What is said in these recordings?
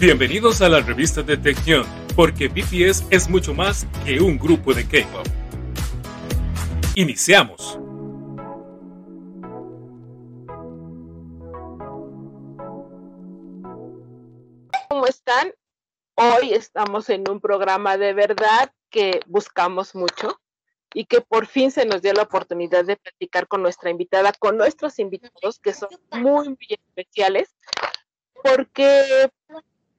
Bienvenidos a la revista de Tección, porque BTS es mucho más que un grupo de K-pop. Iniciamos. ¿Cómo están? Hoy estamos en un programa de verdad que buscamos mucho y que por fin se nos dio la oportunidad de platicar con nuestra invitada, con nuestros invitados que son muy especiales, porque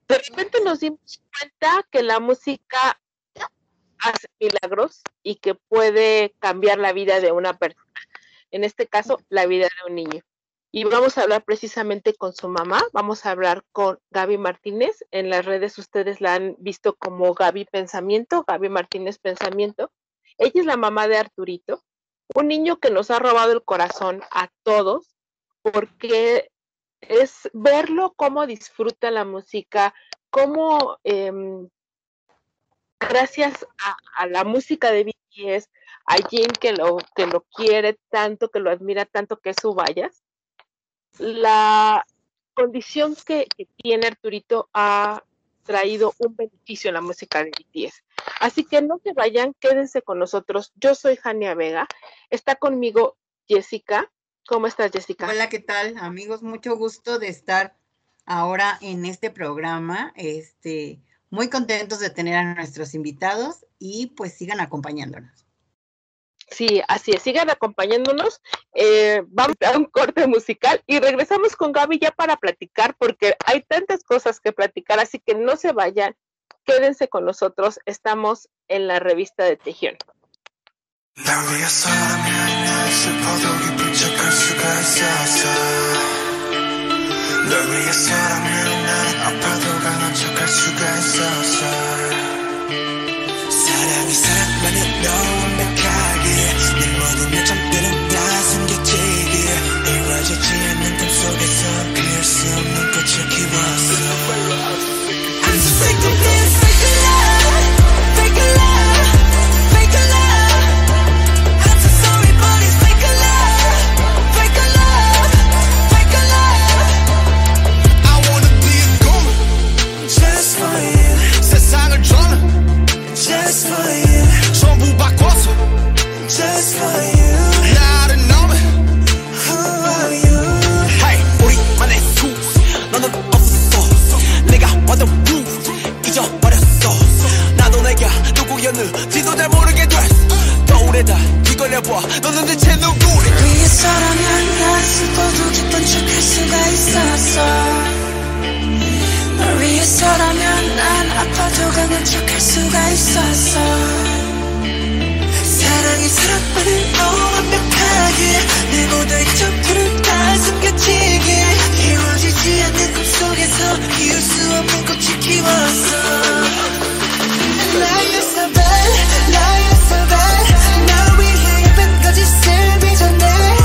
de repente nos dimos cuenta que la música hace milagros y que puede cambiar la vida de una persona, en este caso la vida de un niño. Y vamos a hablar precisamente con su mamá, vamos a hablar con Gaby Martínez, en las redes ustedes la han visto como Gaby Pensamiento, Gaby Martínez Pensamiento. Ella es la mamá de Arturito, un niño que nos ha robado el corazón a todos porque es verlo cómo disfruta la música, cómo em, gracias a, la música de BTS, a Jin que lo, que lo quiere tanto, que lo admira tanto, que es su vallas, la condición que, que tiene Arturito ha traído un beneficio en la música de BTS. Así que no se vayan, quédense con nosotros. Yo soy Jania Vega, está conmigo Jessica. ¿Cómo estás, Jessica? Hola, ¿qué tal, amigos? Mucho gusto de estar ahora en este programa. Este, muy contentos de tener a nuestros invitados y pues sigan acompañándonos. Sí, así es, sigan acompañándonos. Eh, vamos a un corte musical y regresamos con Gaby ya para platicar porque hay tantas cosas que platicar, así que no se vayan, quédense con nosotros, estamos en la revista de Tejión. 널 위해서라면 난 아파도 강한 척할 수가 있었어 사랑이 사랑만은 너 완벽하게 내 모든 요점들은 다 숨겨지게 이루어지지 않는 꿈 속에서 피울 수 없는 꽃을 키웠어. I'm sick of 널 위해서라면 난 아파도 강한 척할 수가 있었어. 사랑이 사랑만을 너무 완벽하게 내 모든 점들은 다 숨겨지게 이루어지지 않는 꿈속에서 피울 수 없는 꽃을 키웠어. 나의 사발 나의 사발 날 위해 예쁜까지 쓸 빚어내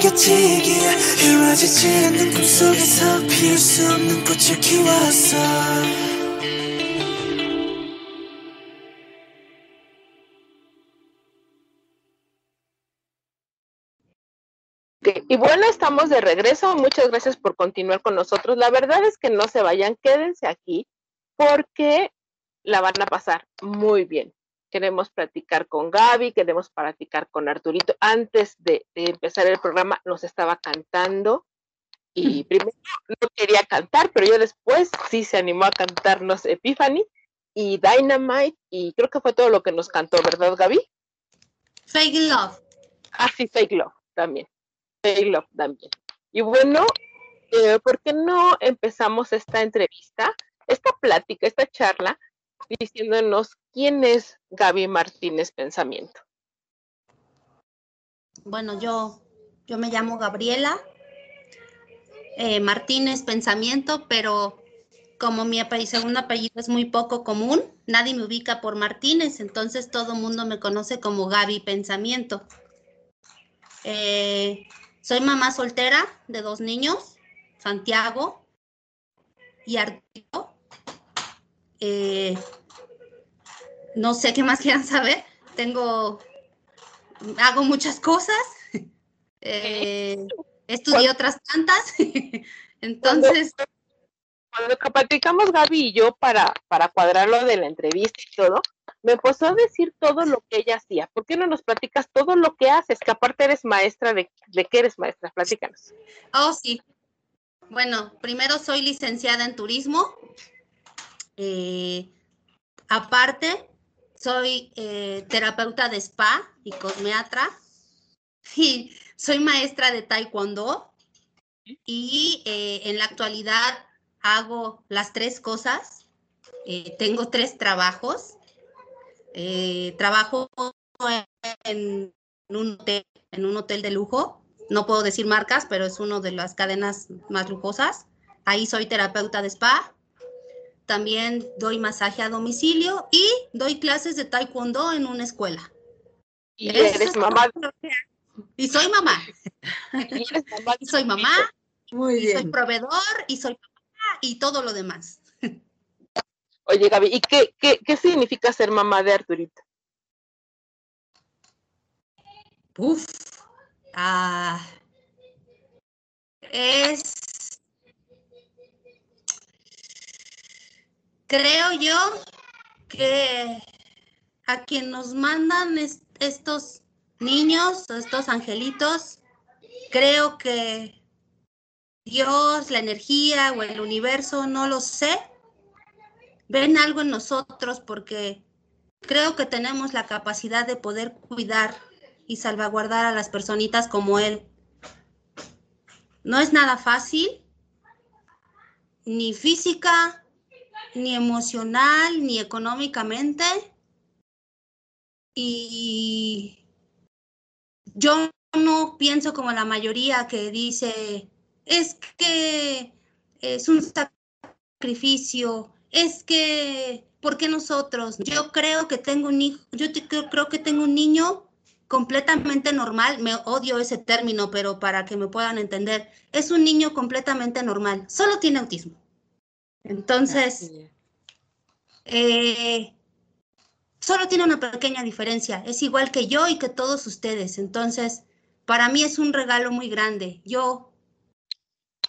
다 숨겨지기에 이루어지지 않는 꿈속에서 피울 수 없는 꽃을 키웠어 Y bueno, estamos de regreso. Muchas gracias por continuar con nosotros. La verdad es que no se vayan, quédense aquí porque la van a pasar muy bien. Queremos platicar con Gaby, queremos platicar con Arturito. Antes de, empezar el programa nos estaba cantando y primero no quería cantar, pero yo después sí se animó a cantarnos Epiphany y Dynamite y creo que fue todo lo que nos cantó, ¿verdad Gaby? Fake Love. Ah, sí, Fake Love también también. Y bueno, eh, ¿por qué no empezamos esta entrevista, esta plática, esta charla, diciéndonos quién es Gaby Martínez Pensamiento? Bueno, yo, yo me llamo Gabriela eh, Martínez Pensamiento, pero como mi segundo apellido es muy poco común, nadie me ubica por Martínez, entonces todo el mundo me conoce como Gaby Pensamiento. Eh, soy mamá soltera de dos niños, Santiago y Arturo. Eh, no sé qué más quieran saber. Tengo, hago muchas cosas. Eh, estudié otras tantas. Entonces. Cuando, cuando platicamos Gaby y yo para, para cuadrar lo de la entrevista y todo, me empezó a decir todo lo que ella hacía. ¿Por qué no nos platicas todo lo que haces? Que aparte eres maestra, ¿de, de qué eres maestra? Platícanos. Oh, sí. Bueno, primero soy licenciada en turismo. Eh, aparte, soy eh, terapeuta de spa y cosmeatra. Soy maestra de taekwondo. Y eh, en la actualidad hago las tres cosas. tengo tres trabajos. Eh, trabajo en un, hotel, en un hotel de lujo. No puedo decir marcas, pero es una de las cadenas más lujosas. Ahí soy terapeuta de spa. También doy masaje a domicilio y doy clases de taekwondo en una escuela. Y eres mamá. Y soy mamá. Y, soy mamá. Muy y soy proveedor y soy mamá y todo lo demás. Oye, Gaby, ¿y qué, qué, significa ser mamá de Arturito? Uf, ah, es, creo yo que a quien nos mandan estos niños, estos angelitos, creo que Dios, la energía o el universo, no lo sé, ven algo en nosotros porque creo que tenemos la capacidad de poder cuidar y salvaguardar a las personitas como él. No es nada fácil, ni física, ni emocional, ni económicamente. Y yo no pienso como la mayoría que dice, es que es un sacrificio, es que, ¿por qué nosotros? Yo creo que tengo un hijo, yo creo que tengo un niño completamente normal, me odio ese término, pero para que me puedan entender, es un niño completamente normal, solo tiene autismo. Entonces, eh, solo tiene una pequeña diferencia, es igual que yo y que todos ustedes. Entonces, para mí es un regalo muy grande. Yo,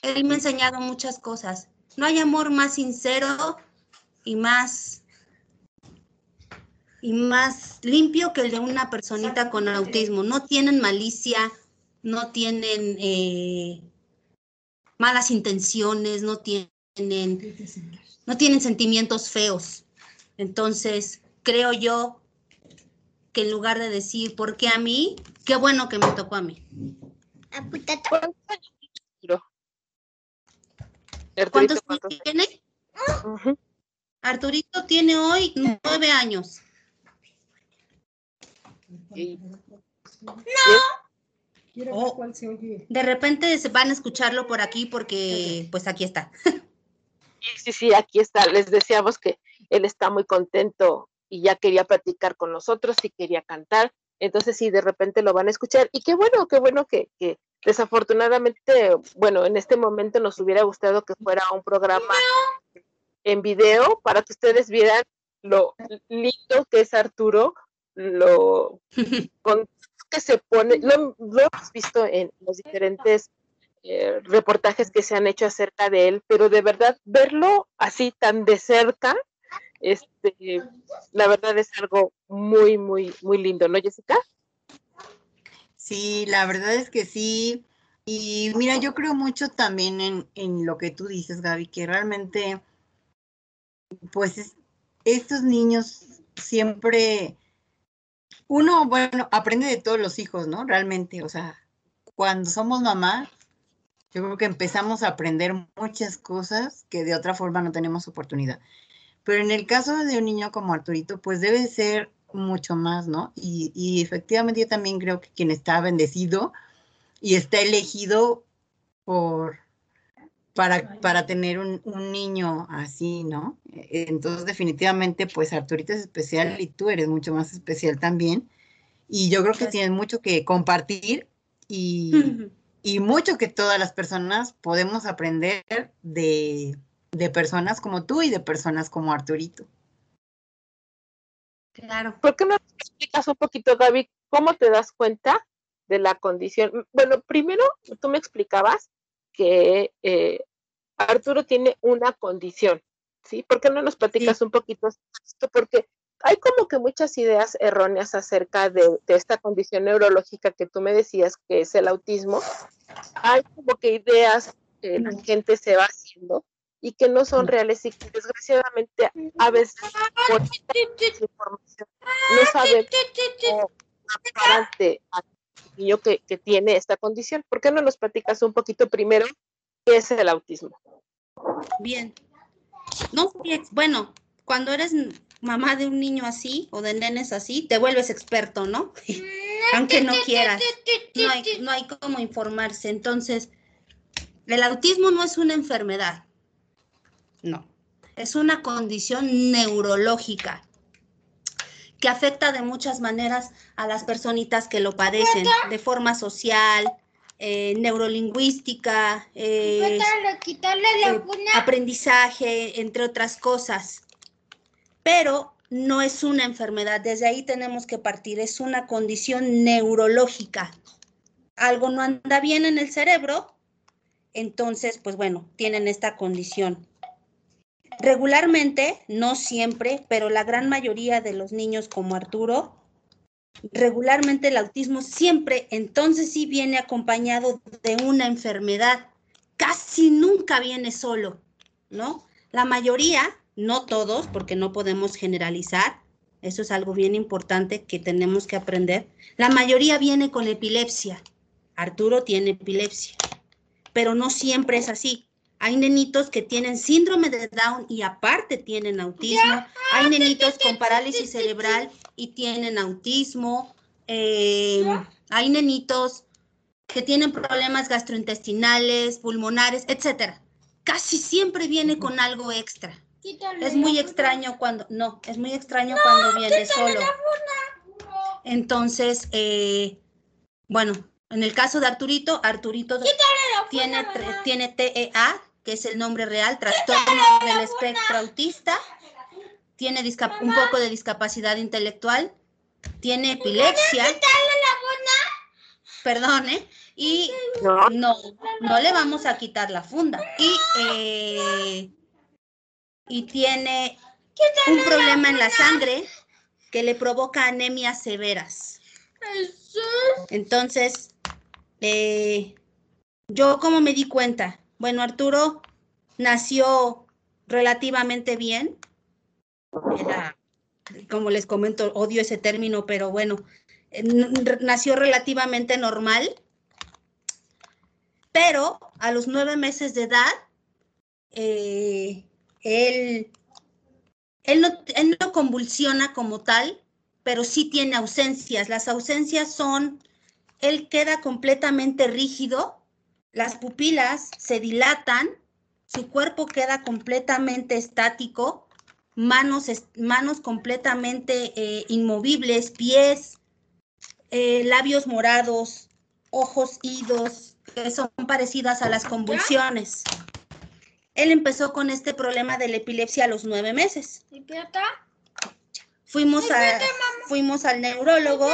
él me ha enseñado muchas cosas. No hay amor más sincero y más y más limpio que el de una personita con autismo. No tienen malicia, no tienen eh, malas intenciones, no tienen, no tienen sentimientos feos. Entonces, creo yo que en lugar de decir, ¿por qué a mí? Qué bueno que me tocó a mí. ¿Cuántos años tiene? Arturito tiene hoy nueve años. No. Oh, de repente se van a escucharlo por aquí porque pues aquí está. Sí, sí, sí, aquí está. Les decíamos que él está muy contento y ya quería platicar con nosotros y quería cantar. Entonces sí, de repente lo van a escuchar. Y qué bueno, qué bueno que, que desafortunadamente, bueno, en este momento nos hubiera gustado que fuera un programa en video para que ustedes vieran lo lindo que es Arturo, lo con que se pone, lo, hemos visto en los diferentes eh, reportajes que se han hecho acerca de él, pero de verdad verlo así tan de cerca, este, la verdad es algo muy, muy, muy lindo, ¿no, Jessica? Sí, la verdad es que sí. Y mira, yo creo mucho también en, en lo que tú dices, Gaby, que realmente, pues estos niños siempre uno, bueno, aprende de todos los hijos, ¿no? Realmente, o sea, cuando somos mamá, yo creo que empezamos a aprender muchas cosas que de otra forma no tenemos oportunidad. Pero en el caso de un niño como Arturito, pues debe ser mucho más, ¿no? Y, y efectivamente yo también creo que quien está bendecido y está elegido por, para, para tener un, un, niño así, ¿no? E, entonces, definitivamente, pues Arturito es especial y tú eres mucho más especial también. Y yo creo que tienes mucho que compartir y, y mucho que todas las personas podemos aprender de, de personas como tú y de personas como Arturito. Claro. ¿Por qué no explicas un poquito, Gaby, cómo te das cuenta de la condición? Bueno, primero tú me explicabas que eh, Arturo tiene una condición, ¿sí? ¿Por qué no nos platicas un poquito esto? Porque hay como que muchas ideas erróneas acerca de, esta condición neurológica que tú me decías que es el autismo. Hay como que ideas que la gente se va haciendo y que no son reales y que desgraciadamente a veces por información no sabemos cómo al niño que, que tiene esta condición. ¿Por qué no nos platicas un poquito primero qué es el autismo? Bien. No, bueno, cuando eres mamá de un niño así o de nenes así, te vuelves experto, ¿no? Aunque no quieras. No hay, no hay cómo informarse. Entonces, el autismo no es una enfermedad. No. Es una condición neurológica que afecta de muchas maneras a las personitas que lo padecen, de forma social, eh, neurolingüística, eh, eh, aprendizaje, entre otras cosas. Pero no es una enfermedad, desde ahí tenemos que partir, es una condición neurológica. Algo no anda bien en el cerebro, entonces, pues bueno, tienen esta condición. Regularmente, no siempre, pero la gran mayoría de los niños como Arturo regularmente el autismo siempre, entonces sí viene acompañado de una enfermedad. Casi nunca viene solo, ¿no? La mayoría, no todos, porque no podemos generalizar, eso es algo bien importante que tenemos que aprender. La mayoría viene con epilepsia. Arturo tiene epilepsia, pero no siempre es así. Hay nenitos que tienen síndrome de Down y aparte tienen autismo. Hay nenitos con parálisis cerebral y tienen autismo. Eh, hay nenitos que tienen problemas gastrointestinales, pulmonares, etcétera. Casi siempre viene con algo extra. Es muy extraño cuando, no, es muy extraño cuando viene solo. Entonces, eh, bueno, en el caso de Arturito, Arturito tiene, tiene TEA, que es el nombre real, trastorno del espectro autista, tiene un poco de discapacidad intelectual, tiene epilepsia. Perdón, ¿eh? Y no, no le vamos a quitar la funda. Y, eh, y tiene un problema en la sangre que le provoca anemias severas. Entonces, eh, yo como me di cuenta, bueno, Arturo nació relativamente bien. como les comento, odio ese término, pero bueno, nació relativamente normal. Pero a los nueve meses de edad, eh, él, él, no, convulsiona como tal, pero sí tiene ausencias. Las ausencias son él queda completamente rígido, las pupilas se dilatan, su cuerpo queda completamente estático, manos, manos completamente eh, inmovibles, pies, eh, labios morados, ojos idos, que son parecidas a las convulsiones. Él empezó con este problema de la epilepsia a los nueve meses. Fuimos, a, fuimos al neurólogo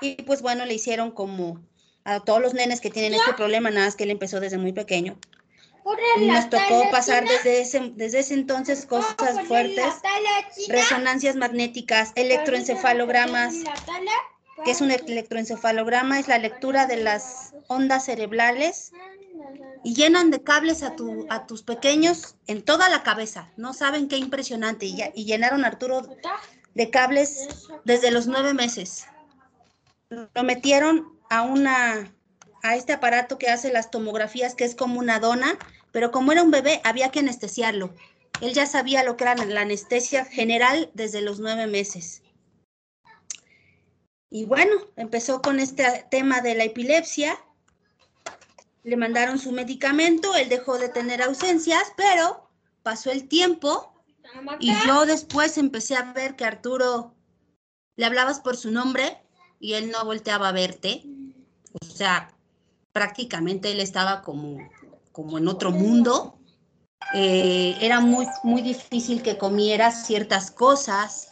y pues bueno, le hicieron como a todos los nenes que tienen este problema, nada más que él empezó desde muy pequeño. Nos tocó pasar desde ese, desde ese entonces cosas fuertes, resonancias magnéticas, electroencefalogramas, que es un electroencefalograma, es la lectura de las ondas cerebrales y llenan de cables a, tu, a tus pequeños en toda la cabeza. No saben qué impresionante. Y, llenaron a Arturo de cables desde los nueve meses. Lo metieron a una a este aparato que hace las tomografías, que es como una dona, pero como era un bebé, había que anestesiarlo. Él ya sabía lo que era la anestesia general desde los nueve meses. Y bueno, empezó con este tema de la epilepsia. Le mandaron su medicamento, él dejó de tener ausencias, pero pasó el tiempo y yo después empecé a ver que Arturo le hablabas por su nombre y él no volteaba a verte. O sea, prácticamente él estaba como, como en otro mundo. Eh, era muy, muy difícil que comiera ciertas cosas.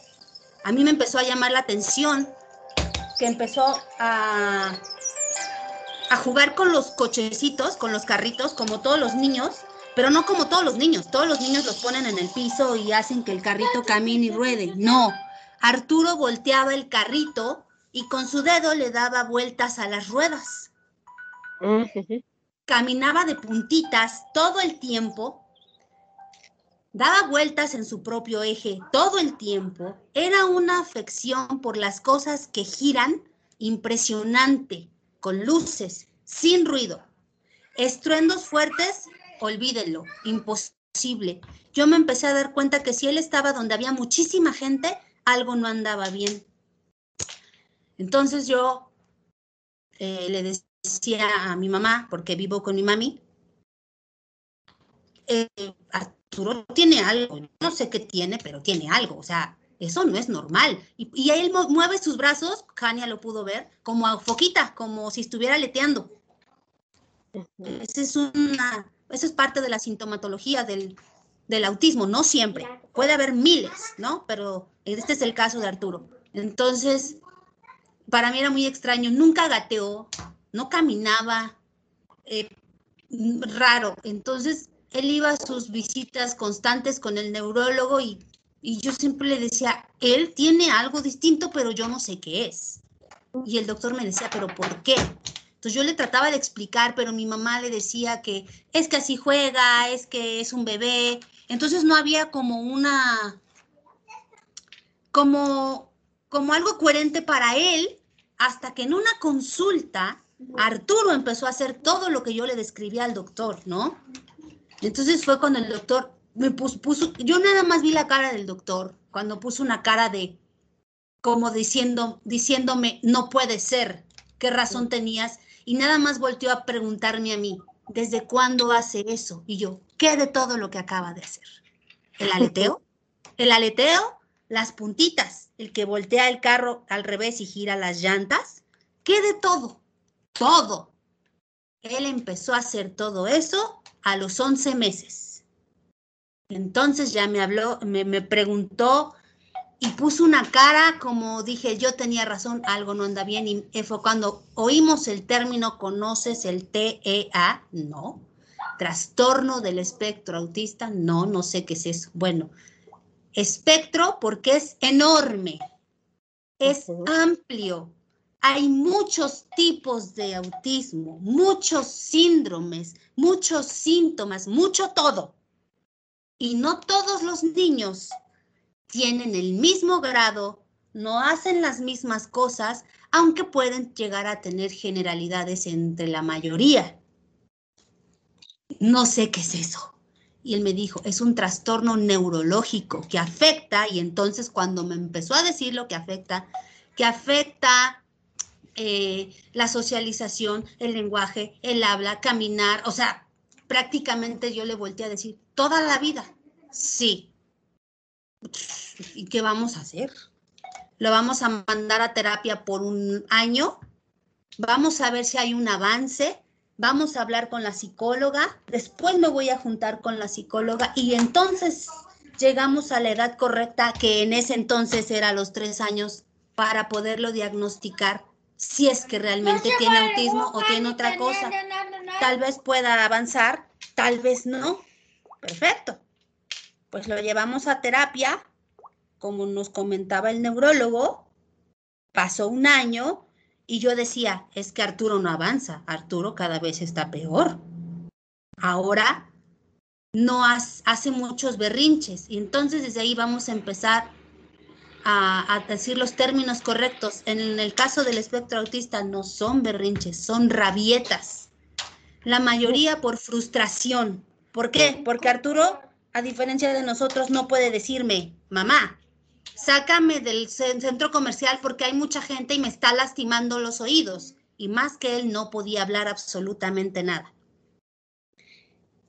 A mí me empezó a llamar la atención que empezó a, a jugar con los cochecitos, con los carritos, como todos los niños, pero no como todos los niños. Todos los niños los ponen en el piso y hacen que el carrito camine y ruede. No, Arturo volteaba el carrito y con su dedo le daba vueltas a las ruedas. Caminaba de puntitas todo el tiempo, daba vueltas en su propio eje todo el tiempo. Era una afección por las cosas que giran impresionante, con luces, sin ruido. Estruendos fuertes, olvídenlo, imposible. Yo me empecé a dar cuenta que si él estaba donde había muchísima gente, algo no andaba bien. Entonces yo eh, le decía a mi mamá, porque vivo con mi mami, eh, Arturo tiene algo, no sé qué tiene, pero tiene algo, o sea, eso no es normal. Y, y él mueve sus brazos, Jania lo pudo ver, como a foquita, como si estuviera leteando. Esa es una, eso es parte de la sintomatología del, del autismo, no siempre. Puede haber miles, ¿no? Pero este es el caso de Arturo. Entonces, para mí era muy extraño, nunca gateó, no caminaba, eh, raro. Entonces, él iba a sus visitas constantes con el neurólogo y, yo siempre le decía, él tiene algo distinto, pero yo no sé qué es. Y el doctor me decía, pero ¿por qué? Entonces yo le trataba de explicar, pero mi mamá le decía que es que así juega, es que es un bebé. Entonces no había como una, como, como algo coherente para él hasta que en una consulta Arturo empezó a hacer todo lo que yo le describía al doctor, ¿no? Entonces fue cuando el doctor me puso, yo nada más vi la cara del doctor, cuando puso una cara de, como diciendo, diciéndome, no puede ser, ¿qué razón tenías? Y nada más volteó a preguntarme a mí, ¿desde cuándo hace eso? Y yo, ¿qué de todo lo que acaba de hacer? ¿El aleteo? ¿El aleteo? Las puntitas el que voltea el carro al revés y gira las llantas, ¿qué de todo? Todo. Él empezó a hacer todo eso a los 11 meses. Entonces ya me habló, me, me preguntó y puso una cara como dije, yo tenía razón, algo no anda bien. Y fue cuando oímos el término, ¿conoces el TEA? No. Trastorno del espectro autista, no, no sé qué es eso. Bueno, espectro porque es enorme, es amplio. Hay muchos tipos de autismo, muchos síndromes, muchos síntomas, mucho todo. Y no todos los niños tienen el mismo grado, no hacen las mismas cosas, aunque pueden llegar a tener generalidades entre la mayoría. No sé qué es eso. Y él me dijo, es un trastorno neurológico que afecta, y entonces cuando me empezó a decir lo que afecta, que afecta eh, la socialización, el lenguaje, el habla, caminar, o sea, prácticamente yo le volteé a decir, toda la vida, sí. ¿Y qué vamos a hacer? ¿Lo vamos a mandar a terapia por un año? Vamos a ver si hay un avance, vamos a hablar con la psicóloga, después me voy a juntar con la psicóloga y entonces llegamos a la edad correcta, que en ese entonces era los tres años, para poderlo diagnosticar si es que realmente tiene autismo o tiene otra cosa. Tal vez pueda avanzar, tal vez no. Perfecto. Pues lo llevamos a terapia, como nos comentaba el neurólogo, pasó un año y yo decía, es que Arturo no avanza, Arturo cada vez está peor. Ahora no hace muchos berrinches y entonces desde ahí vamos a empezar a, decir los términos correctos. En el caso del espectro autista no son berrinches, son rabietas. La mayoría por frustración. ¿Por qué? Porque Arturo, a diferencia de nosotros, no puede decirme, mamá, sácame del centro comercial porque hay mucha gente y me está lastimando los oídos. Y más que él no podía hablar absolutamente nada.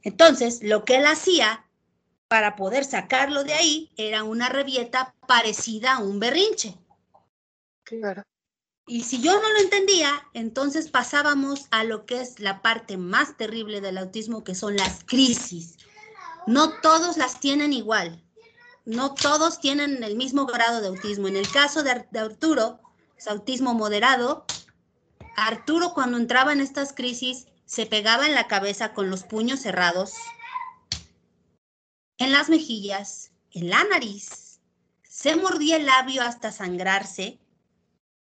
Entonces, lo que él hacía para poder sacarlo de ahí era una revieta parecida a un berrinche. Claro. Y si yo no lo entendía, entonces pasábamos a lo que es la parte más terrible del autismo, que son las crisis. No todos las tienen igual. No todos tienen el mismo grado de autismo. En el caso de, Arturo, es autismo moderado. Arturo cuando entraba en estas crisis se pegaba en la cabeza con los puños cerrados, en las mejillas, en la nariz, se mordía el labio hasta sangrarse,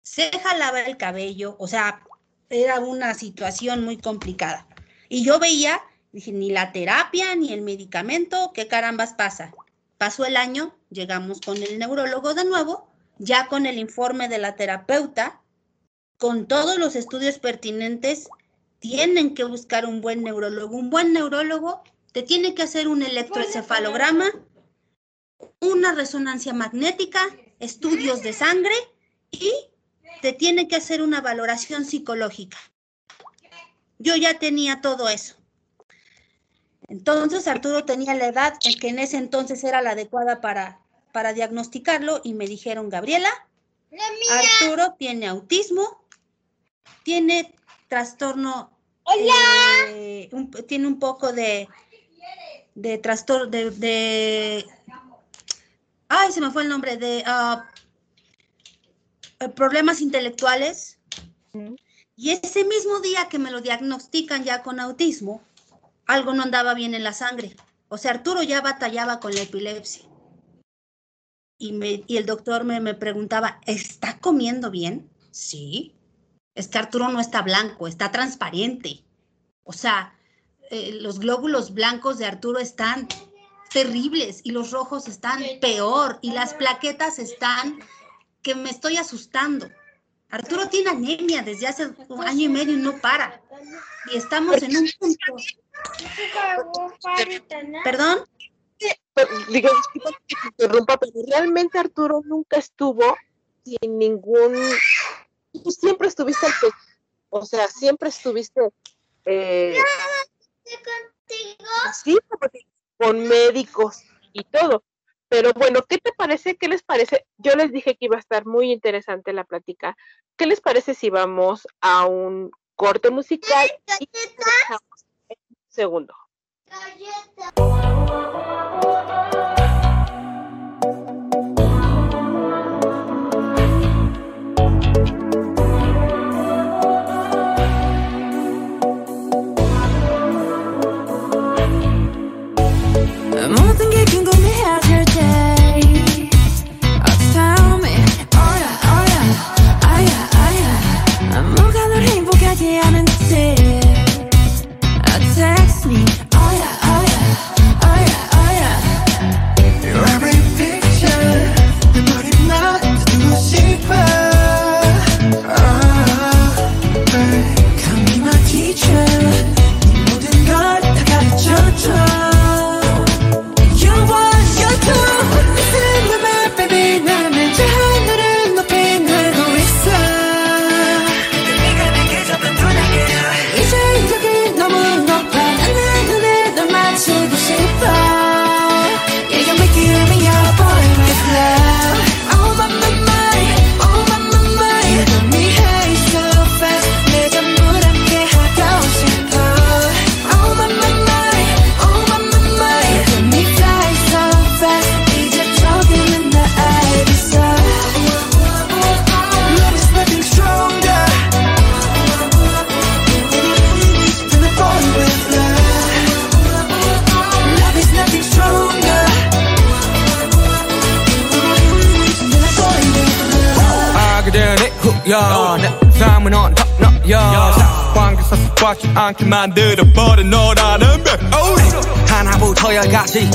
se jalaba el cabello, o sea, era una situación muy complicada. Y yo veía, dije, ni la terapia ni el medicamento, ¿qué carambas pasa? Pasó el año, llegamos con el neurólogo de nuevo, ya con el informe de la terapeuta, con todos los estudios pertinentes, tienen que buscar un buen neurólogo. Un buen neurólogo te tiene que hacer un electroencefalograma, una resonancia magnética, estudios de sangre y te tiene que hacer una valoración psicológica. Yo ya tenía todo eso. Entonces Arturo tenía la edad en que en ese entonces era la adecuada para, para diagnosticarlo y me dijeron, Gabriela, Arturo tiene autismo, tiene trastorno, eh, tiene un poco de de trastorno, de, ay, se me fue el nombre, de ah, problemas intelectuales. Y ese mismo día que me lo diagnostican ya con autismo, algo no andaba bien en la sangre. O sea, Arturo ya batallaba con la epilepsia. Y, me, y el doctor me, me preguntaba, ¿está comiendo bien? Sí. Es que Arturo no está blanco, está transparente. O sea, eh, los glóbulos blancos de Arturo están terribles y los rojos están peor y las plaquetas están que me estoy asustando. Arturo tiene anemia desde hace un año y medio y no para. Y estamos en un punto. ¿Perdón? Digo, disculpa que te interrumpa, pero realmente Arturo nunca estuvo sin ningún. Tú siempre estuviste al O sea, siempre estuviste eh, contigo? Sí, con médicos y todo. Pero bueno, ¿qué te parece? ¿Qué les parece? Yo les dije que iba a estar muy interesante la plática. ¿Qué les parece si vamos a un corte musical? Y segundo. 모 습관치 않게 만들어버린 너라는 배 하나부터 열까지.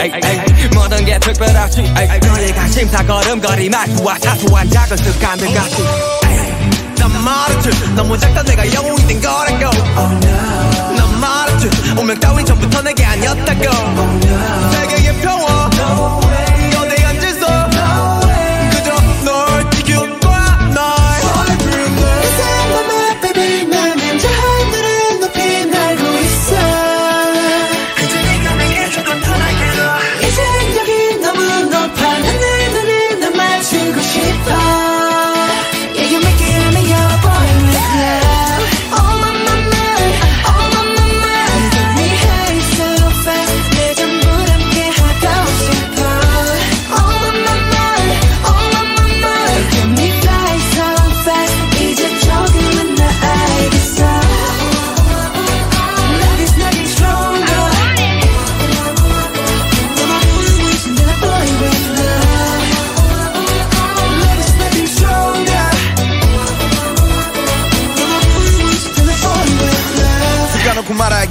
모든 게 특별하지. 너희가 심사걸음거리 말투와 사소한 작은 습관들 같이. 난 말했지. 너무 작다 내가 영웅이 된 거라고 난 말했지. 운명 따윈 전부터 내게 아니었다고. 세계의 평화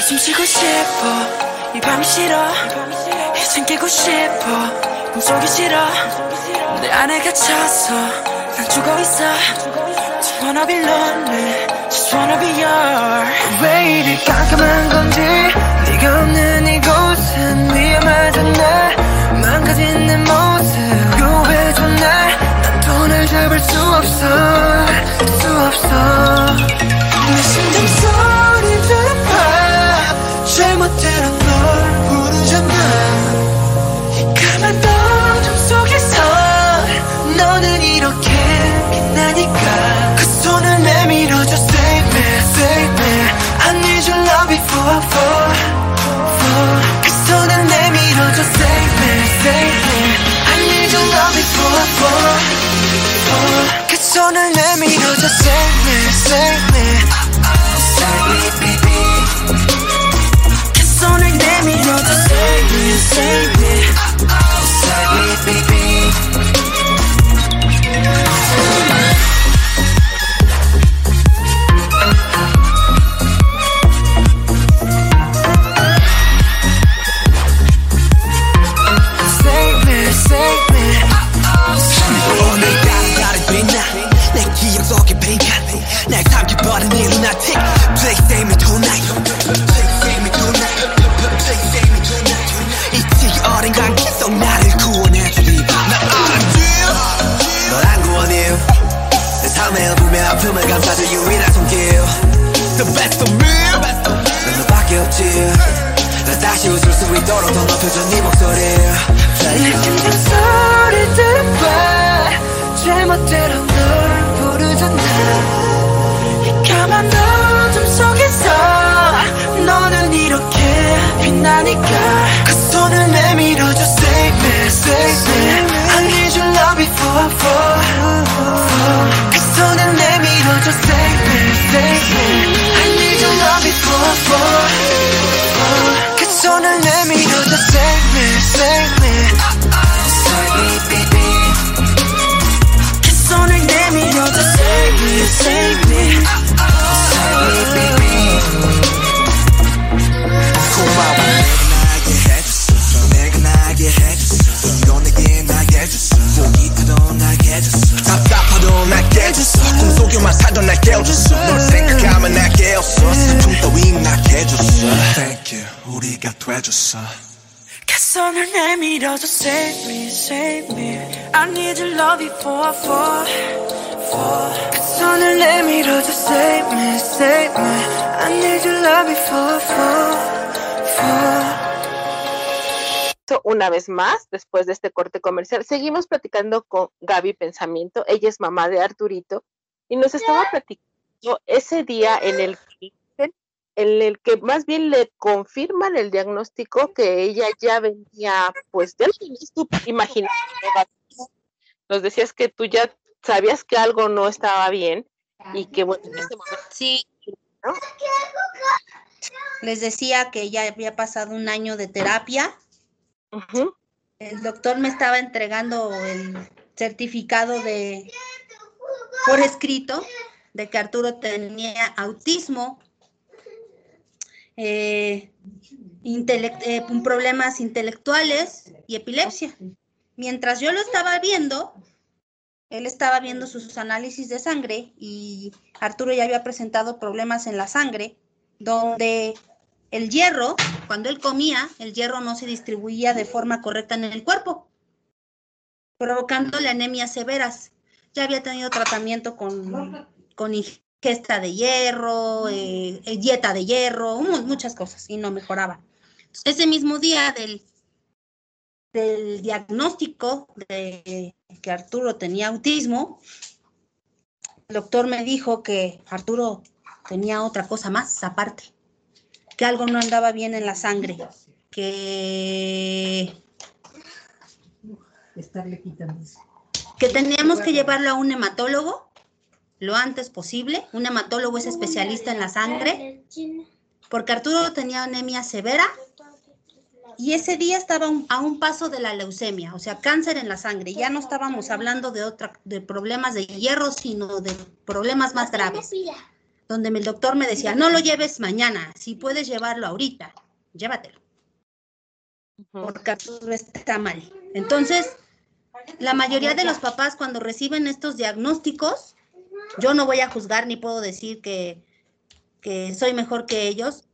숨 쉬고 싶어. 이 밤이 싫어. 이젠 깨고 싶어. 꿈속이 싫어. 내 안에 갇혀서 난 죽어 있어 wanna be lonely Just wanna be yours. 왜 이리 깜깜한 건지 네가 없는 이곳은 위험하잖아 망가진 내 모습 구해줘 날난 돈을 잡을 수 없어 수 없어 Save me, save me I need your love before I fall, fall 그 손을 내밀어줘 Save me, save me I need your love before I fall, fall 그 손을 내밀어줘 Save me, save me Save me, baby 그 손을 내밀어줘 Save me, save me Save me, baby 깨워줬어 널 생각하면 날 깨웠어 슬픔 따윈 나게 해줬어 Thank you 우리가 돼줬어 손을 내밀어줘 save me save me I need your love before I fall fall 그 손을 내밀어줘 save me save me I need your love before I fall fall Eso, Una vez más, después de este corte comercial, seguimos platicando con Gaby Pensamiento. Ella es mamá de Arturito y nos estaba platicando ese día en el que en el que más bien le confirman el diagnóstico que ella ya venía, pues tenías tú imaginado. ¿no? Nos decías que tú ya sabías que algo no estaba bien y que bueno, en este momento Sí, ¿no? les decía que ya había pasado un año de terapia. El doctor me estaba entregando el certificado de por escrito de que Arturo tenía autismo, eh, eh, problemas intelectuales y epilepsia. Mientras yo lo estaba viendo, él estaba viendo sus análisis de sangre y Arturo ya había presentado problemas en la sangre, donde el hierro, cuando él comía, el hierro no se distribuía de forma correcta en el cuerpo, provocándole anemias severas. Ya había tenido tratamiento con, con ingesta de hierro, eh, eh, dieta de hierro, mu- muchas cosas, y no mejoraba. Ese mismo día del, del diagnóstico de que Arturo tenía autismo, el doctor me dijo que Arturo tenía otra cosa más aparte, que algo no andaba bien en la sangre, que, que teníamos que llevarlo a un hematólogo lo antes posible. Un hematólogo es especialista en la sangre, porque Arturo tenía anemia severa y ese día estaba un- a un paso de la leucemia, o sea, cáncer en la sangre. Ya no estábamos hablando de otra, de problemas de hierro, sino de problemas más graves. Donde el doctor me decía, no lo lleves mañana, si puedes llevarlo ahorita, llévatelo, porque Arturo está mal. Entonces, la mayoría de los papás cuando reciben estos diagnósticos, yo no voy a juzgar ni puedo decir que, que soy mejor que ellos,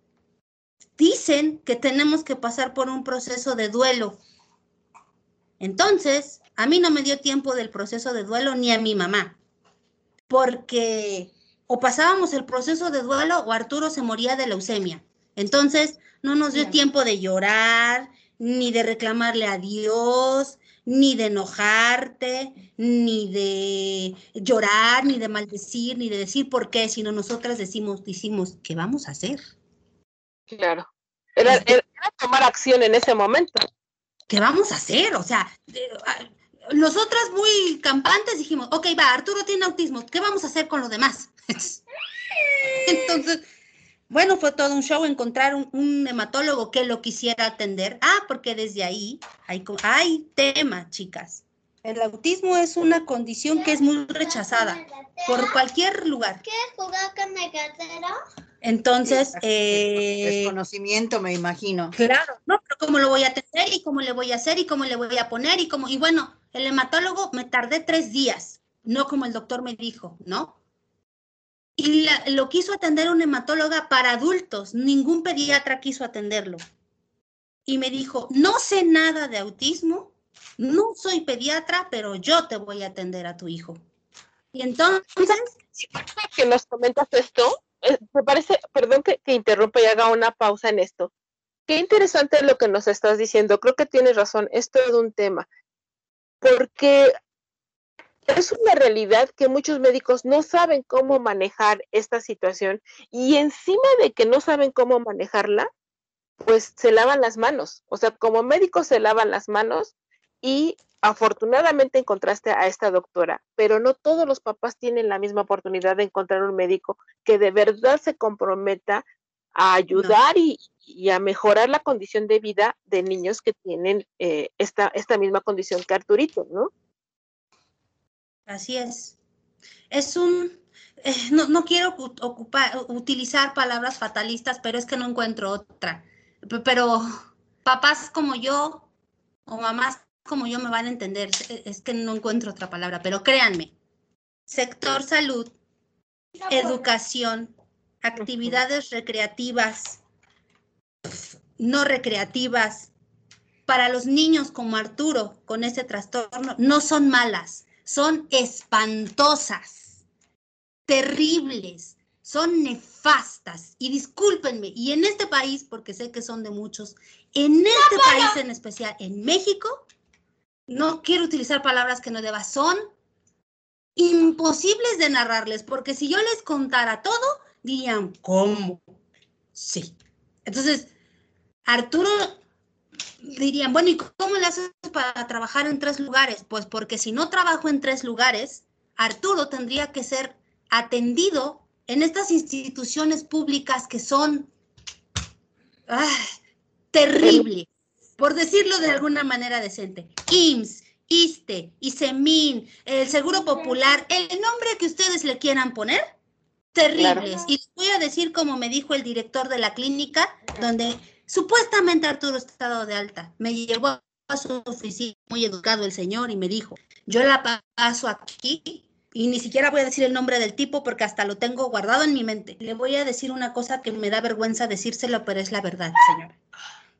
dicen que tenemos que pasar por un proceso de duelo. Entonces, a mí no me dio tiempo del proceso de duelo ni a mi mamá, porque o pasábamos el proceso de duelo o Arturo se moría de leucemia. Entonces, no nos dio tiempo de llorar, ni de reclamarle a Dios, ni de enojarte, ni de llorar, ni de maldecir, ni de decir por qué, sino nosotras decimos, decimos, ¿qué vamos a hacer? Claro. Era, tomar acción en ese momento. ¿Qué vamos a hacer? O sea, nosotras muy campantes dijimos, ok, va, Arturo tiene autismo, ¿qué vamos a hacer con lo demás? Entonces, bueno, fue todo un show encontrar un, un hematólogo que lo quisiera atender. Ah, porque desde ahí hay, hay tema, chicas. El autismo es una condición que es muy rechazada por cualquier lugar. ¿Quieres jugar con el gatero? Entonces, eh, Desconocimiento, me imagino. Claro, no, pero cómo lo voy a atender y cómo le voy a hacer y cómo le voy a poner y cómo, y bueno, el hematólogo me tardé tres días, no como el doctor me dijo, ¿no? Y lo quiso atender una hematóloga para adultos, ningún pediatra quiso atenderlo. Y me dijo, no sé nada de autismo, no soy pediatra, pero yo te voy a atender a tu hijo. Y entonces, que nos comentas esto, eh, me parece, perdón que, que interrumpa y haga una pausa en esto. Qué interesante lo que nos estás diciendo. Creo que tienes razón, es todo un tema. Porque es una realidad que muchos médicos no saben cómo manejar esta situación y encima de que no saben cómo manejarla, pues se lavan las manos. O sea, como médicos se lavan las manos y afortunadamente encontraste a esta doctora, pero no todos los papás tienen la misma oportunidad de encontrar un médico que de verdad se comprometa a ayudar y, y a mejorar la condición de vida de niños que tienen eh, esta, esta misma condición que Arturito, ¿no? Así es. Es un, eh, no, no quiero utilizar palabras fatalistas, pero es que no encuentro otra. Pero papás como yo o mamás como yo me van a entender. Es que no encuentro otra palabra, pero créanme, sector salud educación, actividades recreativas, no recreativas, para los niños como Arturo con ese trastorno, no son malas, son espantosas, terribles, son nefastas. Y discúlpenme, y en este país, porque sé que son de muchos, en este país en especial, en México, no quiero utilizar palabras que no deba, son imposibles de narrarles, porque si yo les contara todo, dirían, ¿cómo? Sí. Entonces, Arturo dirían, bueno, ¿y cómo le haces para trabajar en tres lugares? Pues porque si no trabajo en tres lugares, Arturo tendría que ser atendido en estas instituciones públicas que son ah, terribles, por decirlo de alguna manera decente. IMSS, ISTE, ISEMIN, el Seguro Popular, el nombre que ustedes le quieran poner, terribles. Y les voy a decir como me dijo el director de la clínica, donde supuestamente Arturo está dado de alta. Me llevó a su oficina, muy educado el señor, y me dijo, yo la paso aquí y ni siquiera voy a decir el nombre del tipo porque hasta lo tengo guardado en mi mente. Le voy a decir una cosa que me da vergüenza decírselo, pero es la verdad, señora.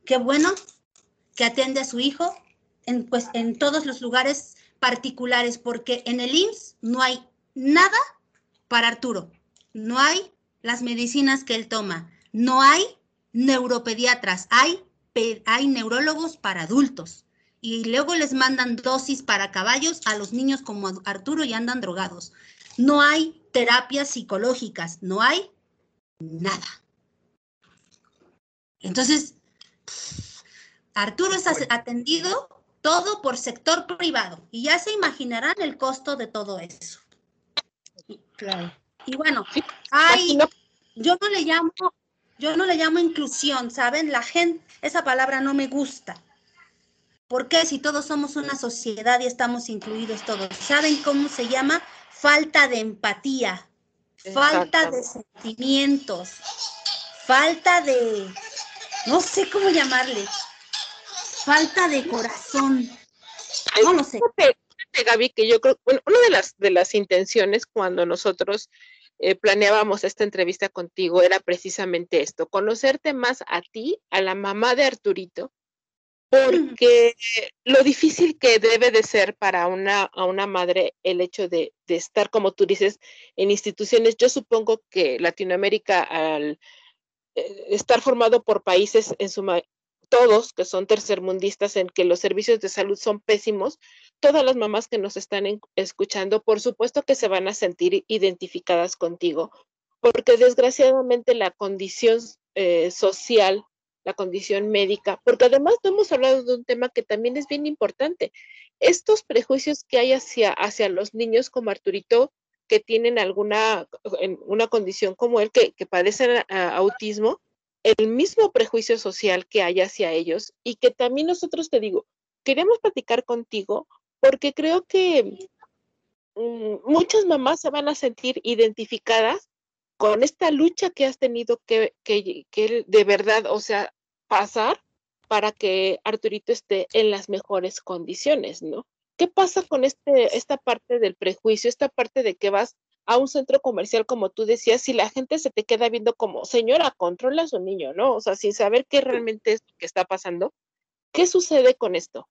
Qué bueno que atiende a su hijo en, pues, en todos los lugares particulares, porque en el IMSS no hay nada para Arturo. No hay las medicinas que él toma. No hay neuropediatras. Hay, hay neurólogos para adultos y luego les mandan dosis para caballos a los niños como Arturo y andan drogados. No hay terapias psicológicas, no hay nada. Entonces, Arturo es atendido todo por sector privado y ya se imaginarán el costo de todo eso. Claro. Y bueno, hay, yo no le llamo, yo no le llamo inclusión, ¿saben? La gente, esa palabra no me gusta ¿Por qué si todos somos una sociedad y estamos incluidos todos? ¿Saben cómo se llama? Falta de empatía, falta de sentimientos, falta de, no sé cómo llamarle, falta de corazón. No lo sé. Gaby, que yo creo, bueno, una de las, de las intenciones cuando nosotros eh, planeábamos esta entrevista contigo era precisamente esto, conocerte más a ti, a la mamá de Arturito, porque lo difícil que debe de ser para una, a una madre el hecho de, de, estar, como tú dices, en instituciones, yo supongo que Latinoamérica, al eh, estar formado por países en su todos que son tercermundistas en que los servicios de salud son pésimos, todas las mamás que nos están escuchando, por supuesto que se van a sentir identificadas contigo, porque desgraciadamente la condición eh, social la condición médica, porque además no hemos hablado de un tema que también es bien importante. Estos prejuicios que hay hacia, los niños como Arturito, que tienen alguna una condición como él, que padecen autismo, el mismo prejuicio social que hay hacia ellos y que también nosotros te digo, queremos platicar contigo porque creo que mm, muchas mamás se van a sentir identificadas con esta lucha que has tenido que, que, que, de verdad, o sea, pasar para que Arturito esté en las mejores condiciones, ¿no? ¿Qué pasa con este, esta parte del prejuicio, esta parte de que vas a un centro comercial, como tú decías, si la gente se te queda viendo como, señora, controla a su niño, ¿no? O sea, sin saber qué realmente es lo que está pasando. ¿Qué sucede con esto?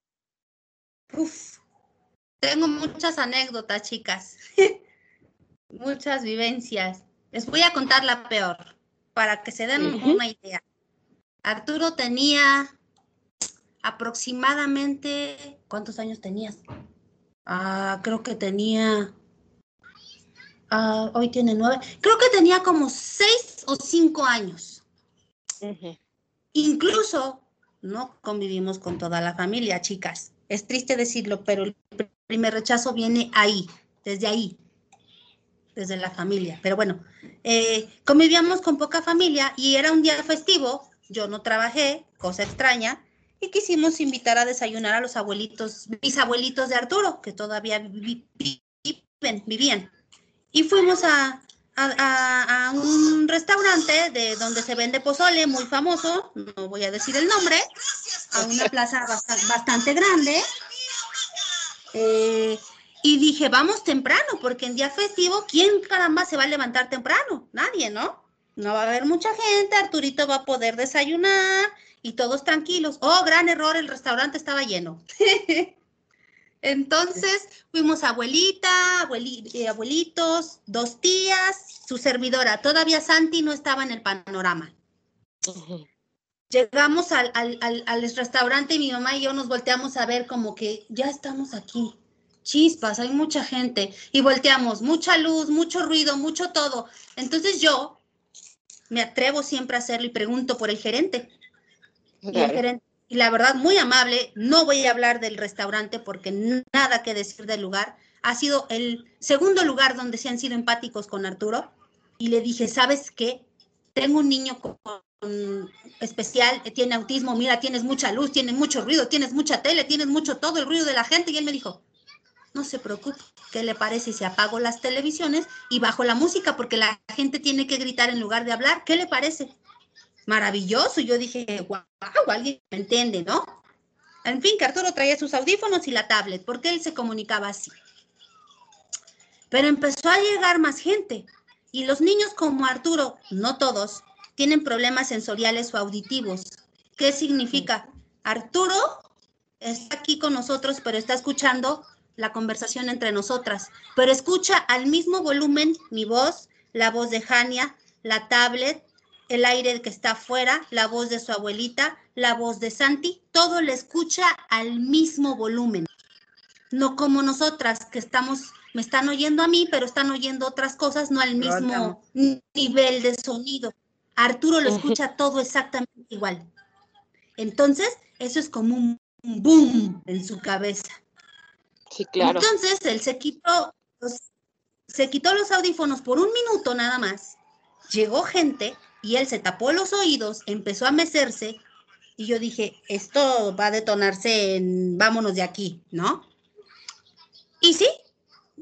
Uf, tengo muchas anécdotas, chicas. muchas vivencias. Les voy a contar la peor para que se den uh -huh. una idea. Arturo tenía aproximadamente, ¿cuántos años tenías? Ah, creo que tenía, ah, hoy tiene nueve, creo que tenía como seis o cinco años. Uh -huh. Incluso no convivimos con toda la familia, chicas. Es triste decirlo, pero el primer rechazo viene ahí, desde ahí, desde la familia. Pero bueno, eh, convivíamos con poca familia y era un día festivo. Yo no trabajé, cosa extraña, y quisimos invitar a desayunar a los abuelitos, mis abuelitos de Arturo, que todavía vi, vi, viven, vivían. Y fuimos a, a, a, un restaurante de donde se vende pozole muy famoso, no voy a decir el nombre, a una plaza bastante, bastante grande. Eh, Y dije, vamos temprano, porque en día festivo, ¿quién caramba se va a levantar temprano? Nadie, ¿no? No va a haber mucha gente, Arturito va a poder desayunar y todos tranquilos. Oh, gran error, el restaurante estaba lleno. Entonces fuimos abuelita, abueli- eh, abuelitos, dos tías, su servidora. Todavía Santi no estaba en el panorama. Llegamos al, al, al, al restaurante y mi mamá y yo nos volteamos a ver como que ya estamos aquí. Chispas, hay mucha gente. Y volteamos, mucha luz, mucho ruido, mucho todo. Entonces yo me atrevo siempre a hacerlo y pregunto por el gerente. Y, el gerente- y la verdad, muy amable, no voy a hablar del restaurante porque nada que decir del lugar. Ha sido el segundo lugar donde se han sido empáticos con Arturo. Y le dije, ¿sabes qué? Tengo un niño con especial, eh, tiene autismo, mira, tienes mucha luz, tienes mucho ruido, tienes mucha tele, tienes mucho todo el ruido de la gente. Y él me dijo, no se preocupe, ¿qué le parece si apago las televisiones y bajo la música? Porque la gente tiene que gritar en lugar de hablar. ¿Qué le parece? Maravilloso. Yo dije, wow, alguien me entiende, ¿no? En fin, que Arturo traía sus audífonos y la tablet, porque él se comunicaba así. Pero empezó a llegar más gente. Y los niños como Arturo, no todos, tienen problemas sensoriales o auditivos. ¿Qué significa? Arturo está aquí con nosotros, pero está escuchando la conversación entre nosotras, pero escucha al mismo volumen mi voz, la voz de Jania, la tablet, el aire que está afuera, la voz de su abuelita, la voz de Santi, todo le escucha al mismo volumen. No como nosotras que estamos, me están oyendo a mí, pero están oyendo otras cosas, no al mismo nivel de sonido. Arturo lo escucha todo exactamente igual. Entonces, eso es como un boom en su cabeza. Sí, claro. Entonces él se quitó, los- se quitó los audífonos por un minuto nada más. Llegó gente y él se tapó los oídos, empezó a mecerse y yo dije, esto va a detonarse en vámonos de aquí, ¿no? Y sí,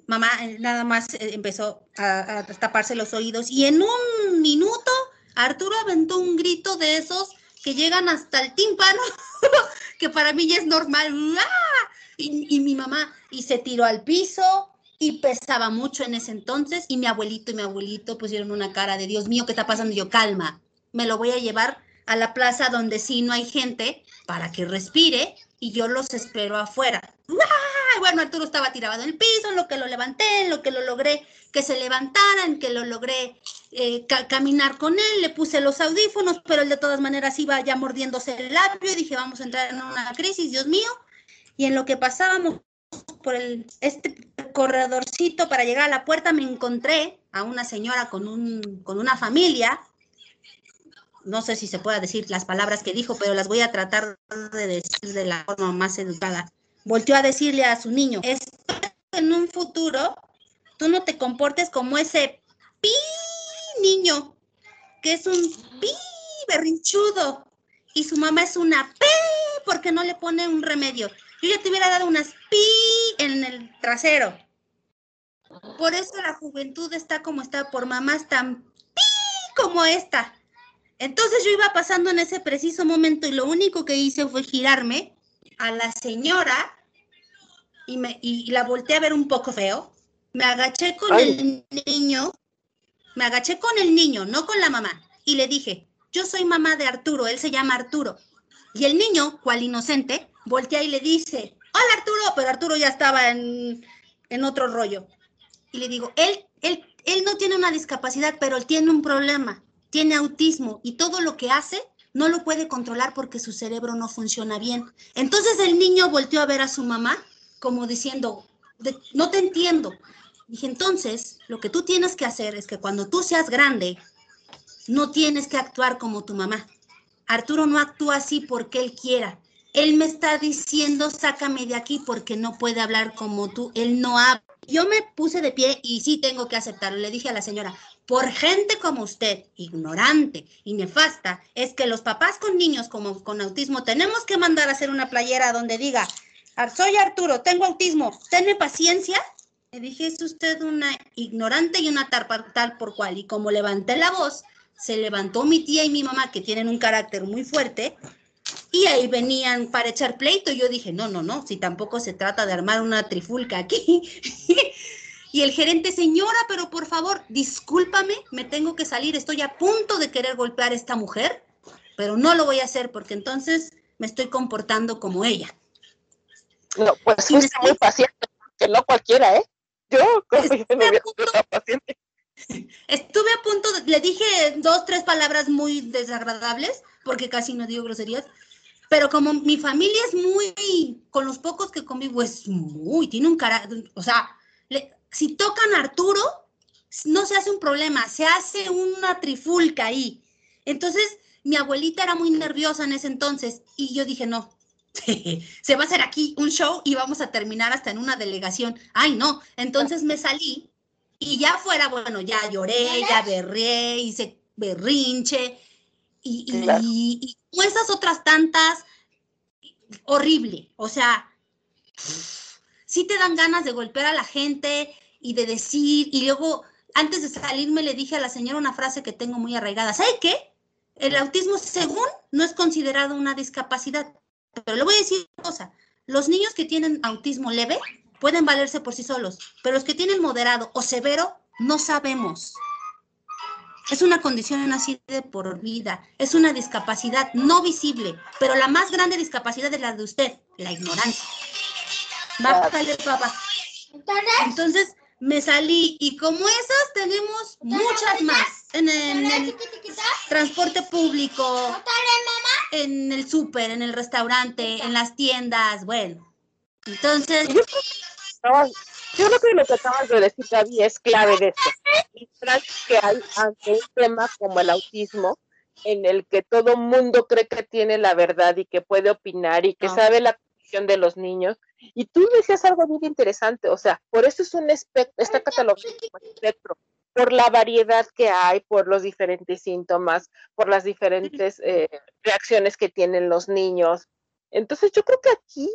mamá eh, nada más eh, empezó a, taparse los oídos y en un minuto Arturo aventó un grito de esos que llegan hasta el tímpano, que para mí ya es normal. ¡Ah! Y, y mi mamá, y se tiró al piso, y pesaba mucho en ese entonces, y mi abuelito y mi abuelito pusieron una cara de Dios mío, ¿qué está pasando? Y yo, calma, me lo voy a llevar a la plaza donde sí no hay gente para que respire, y yo los espero afuera. ¡Ah! Bueno, Arturo estaba tirado en el piso, en lo que lo levanté, en lo que lo logré que se levantara, en que lo logré eh, ca- caminar con él, le puse los audífonos, pero él de todas maneras iba ya mordiéndose el labio y dije, vamos a entrar en una crisis, Dios mío. Y en lo que pasábamos por el, este corredorcito para llegar a la puerta, me encontré a una señora con, un, con una familia. No sé si se pueda decir las palabras que dijo, pero las voy a tratar de decir de la forma más educada. Volteó a decirle a su niño, espero que en un futuro tú no te comportes como ese pi niño, que es un pi berrinchudo, y su mamá es una pi porque no le pone un remedio. Yo ya te hubiera dado unas pi en el trasero. Por eso la juventud está como está, por mamás tan pi como esta. Entonces yo iba pasando en ese preciso momento y lo único que hice fue girarme a la señora y, me, y la volteé a ver un poco feo. Me agaché con Ay. el niño, me agaché con el niño, no con la mamá, y le dije, yo soy mamá de Arturo, él se llama Arturo. Y el niño, cual inocente, voltea y le dice, hola Arturo, pero Arturo ya estaba en, en otro rollo. Y le digo, él, él, él no tiene una discapacidad, pero él tiene un problema, tiene autismo y todo lo que hace no lo puede controlar porque su cerebro no funciona bien. Entonces el niño volteó a ver a su mamá como diciendo, "De- no te entiendo. Dije, entonces, lo que tú tienes que hacer es que cuando tú seas grande, no tienes que actuar como tu mamá. Arturo no actúa así porque él quiera. Él me está diciendo, sácame de aquí porque no puede hablar como tú. Él no habla. Yo me puse de pie y sí tengo que aceptarlo. Le dije a la señora, por gente como usted, ignorante y nefasta, es que los papás con niños como con autismo tenemos que mandar a hacer una playera donde diga, "Ar- soy Arturo, tengo autismo, tenme paciencia. Le dije, es usted una ignorante y una tal, par- tal por cual. Y como levanté la voz, se levantó mi tía y mi mamá, que tienen un carácter muy fuerte, Y ahí venían para echar pleito. Yo dije, no, no, no, si tampoco se trata de armar una trifulca aquí. y el gerente, señora, pero por favor, discúlpame, me tengo que salir, estoy a punto de querer golpear a esta mujer, pero no lo voy a hacer porque entonces me estoy comportando como ella. No, pues Y me fuiste muy paciente, que no cualquiera, ¿eh? Yo, como yo no paciente. Estuve a punto, de- le dije dos, tres palabras muy desagradables, porque casi no digo groserías, pero como mi familia es muy, con los pocos que convivo, es muy, tiene un carácter, o sea, le- si tocan a Arturo, no se hace un problema, se hace una trifulca ahí. Entonces, mi abuelita era muy nerviosa en ese entonces, y yo dije, no. Se va a hacer aquí un show y vamos a terminar hasta en una delegación. Ay, no. Entonces me salí y ya fuera, bueno, ya lloré, ya berré, hice berrinche y, y, Claro. y como esas otras tantas, horrible. O sea, sí te dan ganas de golpear a la gente y de decir, y luego, antes de salirme le dije a la señora una frase que tengo muy arraigada, ¿sabe qué? El autismo, según, no es considerado una discapacidad. Pero le voy a decir una cosa, los niños que tienen autismo leve pueden valerse por sí solos, pero los que tienen moderado o severo, no sabemos. Es una condición así de por vida, es una discapacidad no visible, pero la más grande discapacidad es la de usted, la ignorancia. Bájale, papá. Entonces me salí y como esas tenemos muchas más en el, en el transporte público, en el súper, en el restaurante, en las tiendas, bueno. Entonces, Yo creo, que, lo que acabas de decir, Gaby, es clave de esto. Y que hay ante un tema como el autismo, en el que todo mundo cree que tiene la verdad y que puede opinar y que No. sabe la condición de los niños. Y tú decías algo bien interesante, o sea, por eso es un espectro, está catalogado como espectro, por la variedad que hay, por los diferentes síntomas, por las diferentes eh, reacciones que tienen los niños. Entonces yo creo que aquí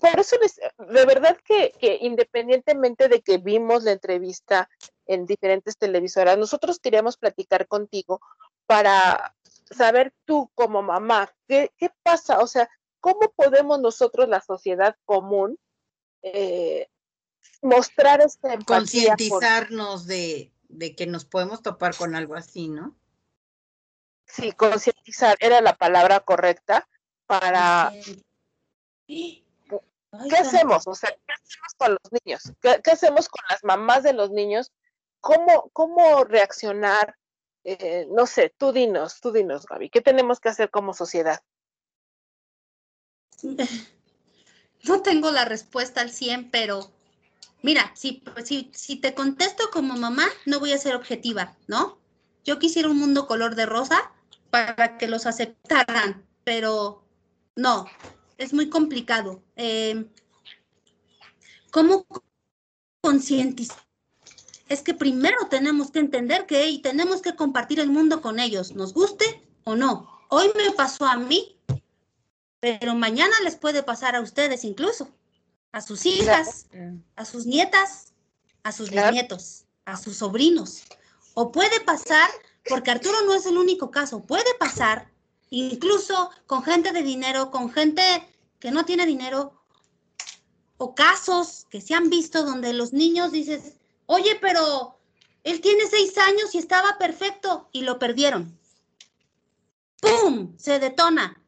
por eso les, de verdad que, que independientemente de que vimos la entrevista en diferentes televisoras, nosotros queríamos platicar contigo para saber tú como mamá, ¿qué, qué pasa? O sea, ¿cómo podemos nosotros, la sociedad común, eh, mostrar esta empatía? por- Concientizarnos de, de que nos podemos topar con algo así, ¿no? sí, concientizar, era la palabra correcta para... Ay, ¿Qué hacemos? O sea, ¿qué hacemos con los niños? ¿Qué, qué hacemos con las mamás de los niños? ¿Cómo, cómo reaccionar? Eh, no sé, tú dinos, tú dinos, Gaby, ¿qué tenemos que hacer como sociedad? No tengo la respuesta al 100, pero mira, si, si, si te contesto como mamá, no voy a ser objetiva, ¿no? Yo quisiera un mundo color de rosa para que los aceptaran, pero no, es muy complicado. Eh, ¿Cómo concientizar? Es que primero tenemos que entender que y tenemos que compartir el mundo con ellos, nos guste o no. Hoy me pasó a mí, pero mañana les puede pasar a ustedes incluso, a sus hijas, a sus nietas, a sus Claro. bisnietos, a sus sobrinos. O puede pasar, porque Arturo no es el único caso, puede pasar incluso con gente de dinero, con gente que no tiene dinero, o casos que se han visto donde los niños dices, oye, pero él tiene seis años y estaba perfecto y lo perdieron. ¡Pum! Se detona.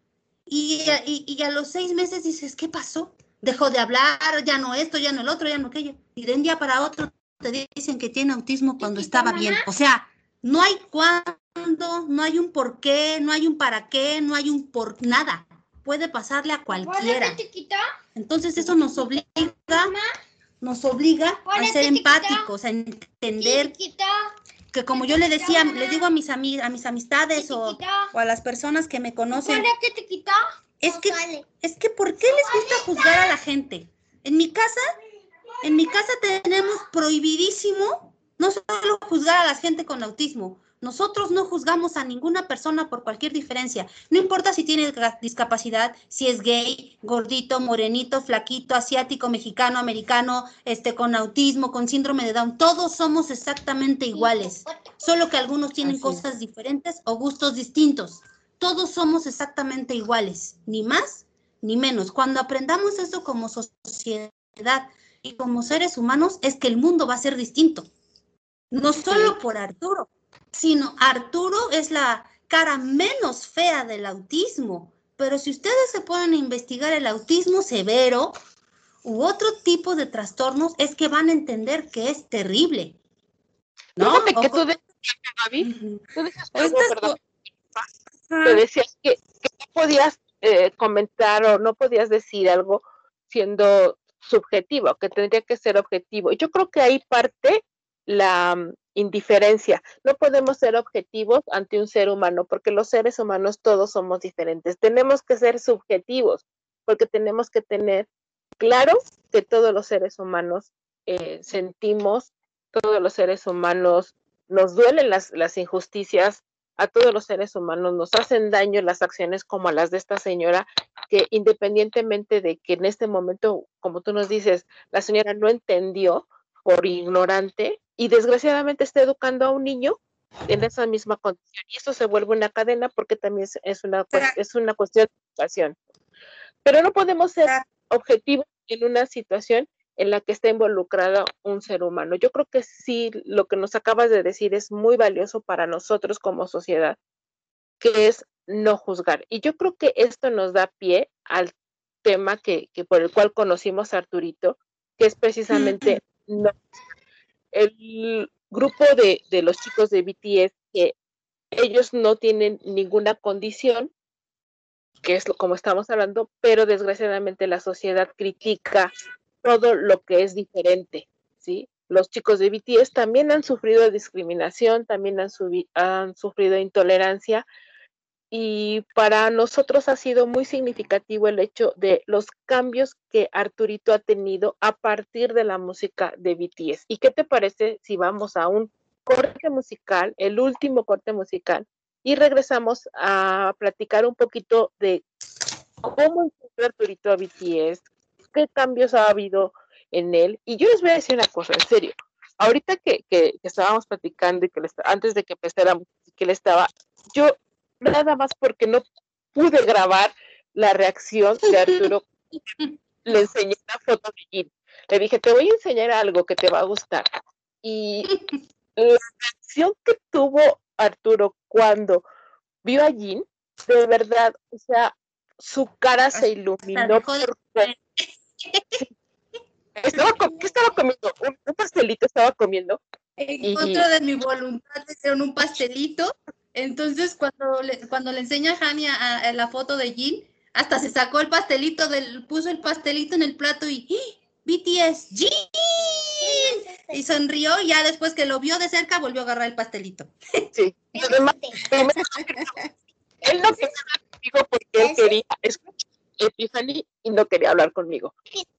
Y, a- y- y a los seis meses dices, ¿qué pasó? Dejó de hablar, ya no esto, ya no el otro, ya no aquello. Y de un día para otro te dicen que tiene autismo cuando estaba bien. O sea, no hay cuándo, no hay un por qué, no hay un para qué, no hay un por nada. Puede pasarle a cualquiera. Entonces eso nos obliga, nos obliga a ser empáticos, a entender que como yo le decía, le digo a mis ami- a mis amistades o, o a las personas que me conocen, es que es que ¿por qué les gusta juzgar a la gente? En mi casa, en mi casa tenemos prohibidísimo no solo juzgar a la gente con autismo. Nosotros no juzgamos a ninguna persona por cualquier diferencia. No importa si tiene discapacidad, si es gay, gordito, morenito, flaquito, asiático, mexicano, americano, este, con autismo, con síndrome de Down. Todos somos exactamente iguales. Solo que algunos tienen Así cosas diferentes o gustos distintos. todos somos exactamente iguales, ni más ni menos. Cuando aprendamos eso como sociedad y como seres humanos, es que el mundo va a ser distinto. No solo por Arturo, sino Arturo es la cara menos fea del autismo. Pero si ustedes se ponen a investigar el autismo severo u otro tipo de trastornos, es que van a entender que es terrible. ¿No? Fíjate que tú decías, Gaby, tú decías perdón, te decías que, que no podías eh, comentar o no podías decir algo siendo subjetivo, que tendría que ser objetivo. Y Yo creo que ahí parte la mm, indiferencia. No podemos ser objetivos ante un ser humano, porque los seres humanos todos somos diferentes. Tenemos que ser subjetivos, porque tenemos que tener claro que todos los seres humanos eh, sentimos, todos los seres humanos nos duelen las, las injusticias, a todos los seres humanos nos hacen daño las acciones como las de esta señora, que independientemente de que en este momento, como tú nos dices, la señora no entendió por ignorante y desgraciadamente está educando a un niño en esa misma condición. Y esto se vuelve una cadena porque también es, una, es una cuestión de educación. Pero no podemos ser objetivos en una situación en la que está involucrado un ser humano. Yo creo que sí, lo que nos acabas de decir es muy valioso para nosotros como sociedad, que es no juzgar. Y yo creo que esto nos da pie al tema que, que por el cual conocimos a Arturito, que es precisamente no. El grupo de, de los chicos de BTS, que ellos no tienen ninguna condición, que es como estamos hablando, pero desgraciadamente la sociedad critica todo lo que es diferente, ¿sí? Los chicos de BTS también han sufrido discriminación, también han, han sufrido intolerancia y para nosotros ha sido muy significativo el hecho de los cambios que Arturito ha tenido a partir de la música de BTS. ¿Y qué te parece si vamos a un corte musical, el último corte musical, y regresamos a platicar un poquito de cómo encontró Arturito a BTS, qué cambios ha habido en él. Y yo les voy a decir una cosa, en serio. Ahorita que, que- que estábamos platicando y que le antes de que empezáramos, que le estaba, yo nada más porque no pude grabar la reacción de Arturo, le enseñé una foto de Jin. Le dije, te voy a enseñar algo que te va a gustar. Y la reacción que tuvo Arturo cuando vio a Jin, de verdad, o sea, su cara se iluminó. dejó de por Estaba, com- ¿Qué estaba comiendo? Un, pastelito estaba comiendo. En Y- contra de mi voluntad hicieron un pastelito. Entonces, cuando le, cuando le enseña a Hani a- la foto de Jin, hasta se sacó el pastelito, del, puso el pastelito en el plato y ¡Ah! BTS, Jin. Y sonrió y ya después que lo vio de cerca volvió a agarrar el pastelito. Sí. Él no quería hablar conmigo porque él quería escuchar y no quería hablar conmigo.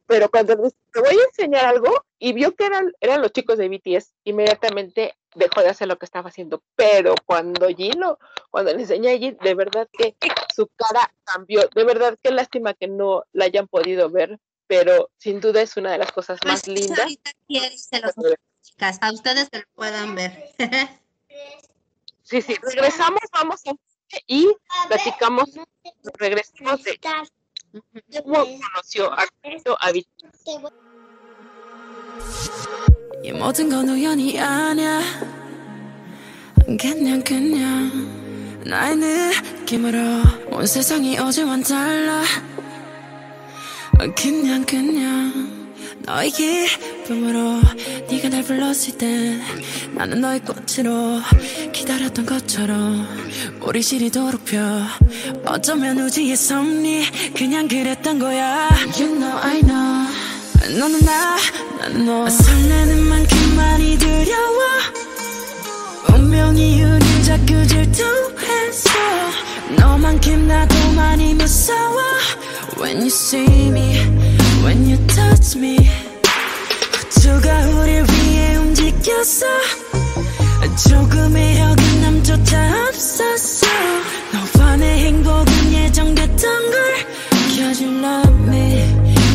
Pero cuando te voy a enseñar algo y vio que eran, eran los chicos de BTS, inmediatamente dejó de hacer lo que estaba haciendo. Pero cuando Jin lo, cuando le enseñé a Jin, de verdad que su cara cambió. De verdad que lástima que no la hayan podido ver, pero sin duda es una de las cosas más Pues, lindas. ahorita se los chicas, a ustedes que lo puedan ver. Sí, sí, regresamos, vamos a y platicamos, regresamos de cómo conoció a Arturo a. 이 모든 건 우연이 아니야. 그냥 그냥 나의 느낌으로 온 세상이 어제와는 달라. 그냥 그냥 너의 기쁨으로 네가 날 불렀을 때 나는 너의 꽃으로 기다렸던 것처럼 우리 시리도록 펴 어쩌면 우지의 섭리 그냥 그랬던 거야. You know I know 너는 나, 난 너. 설레는 만큼 많이 두려워. 운명이 우릴 자꾸 질투했어. 너만큼 나도 많이 무서워. When you see me, when you touch me. 우주가 우릴 위해 움직였어. 조금의 어긋남조차 없었어. 너와 내 행복은 예정됐던 걸. Cause you love me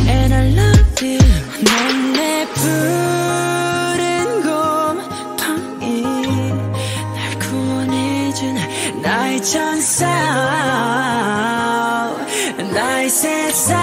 and I love you. 어디 넌내 푸른 곰팡이 날 구원해준 나의 천사 나의 세상.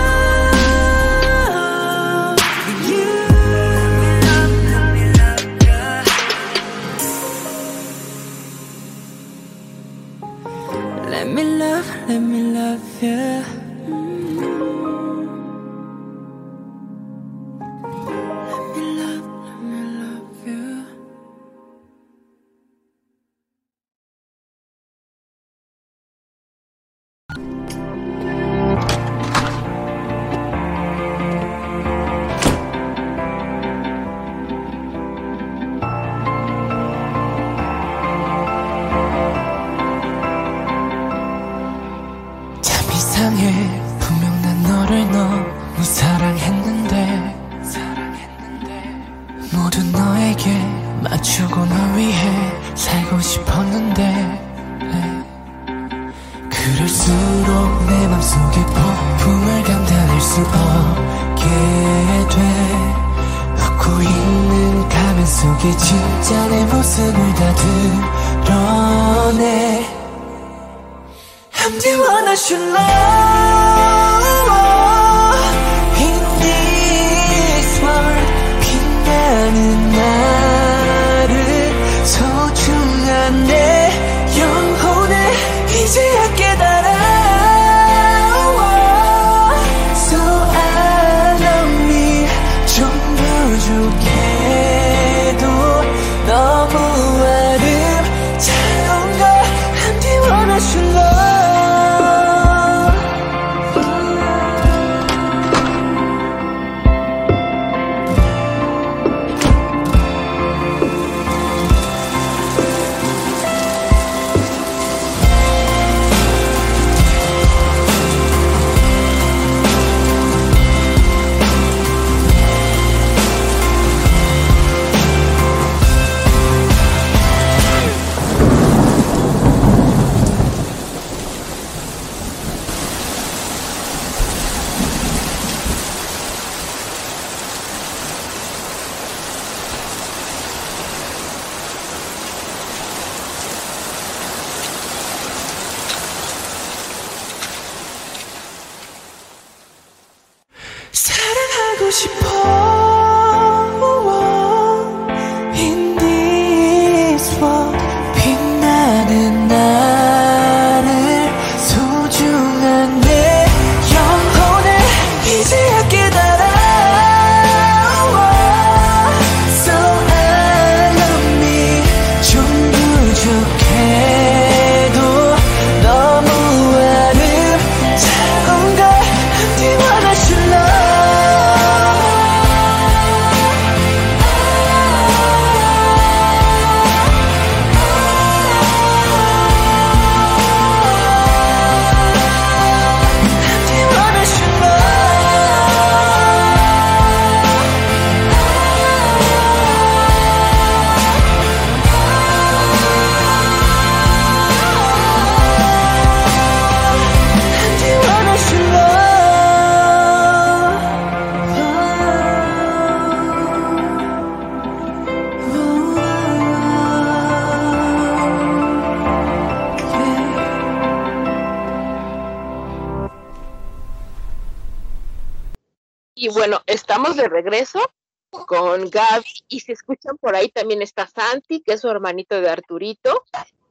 con Gaby y si escuchan por ahí también está Santi, que es su hermanito de Arturito,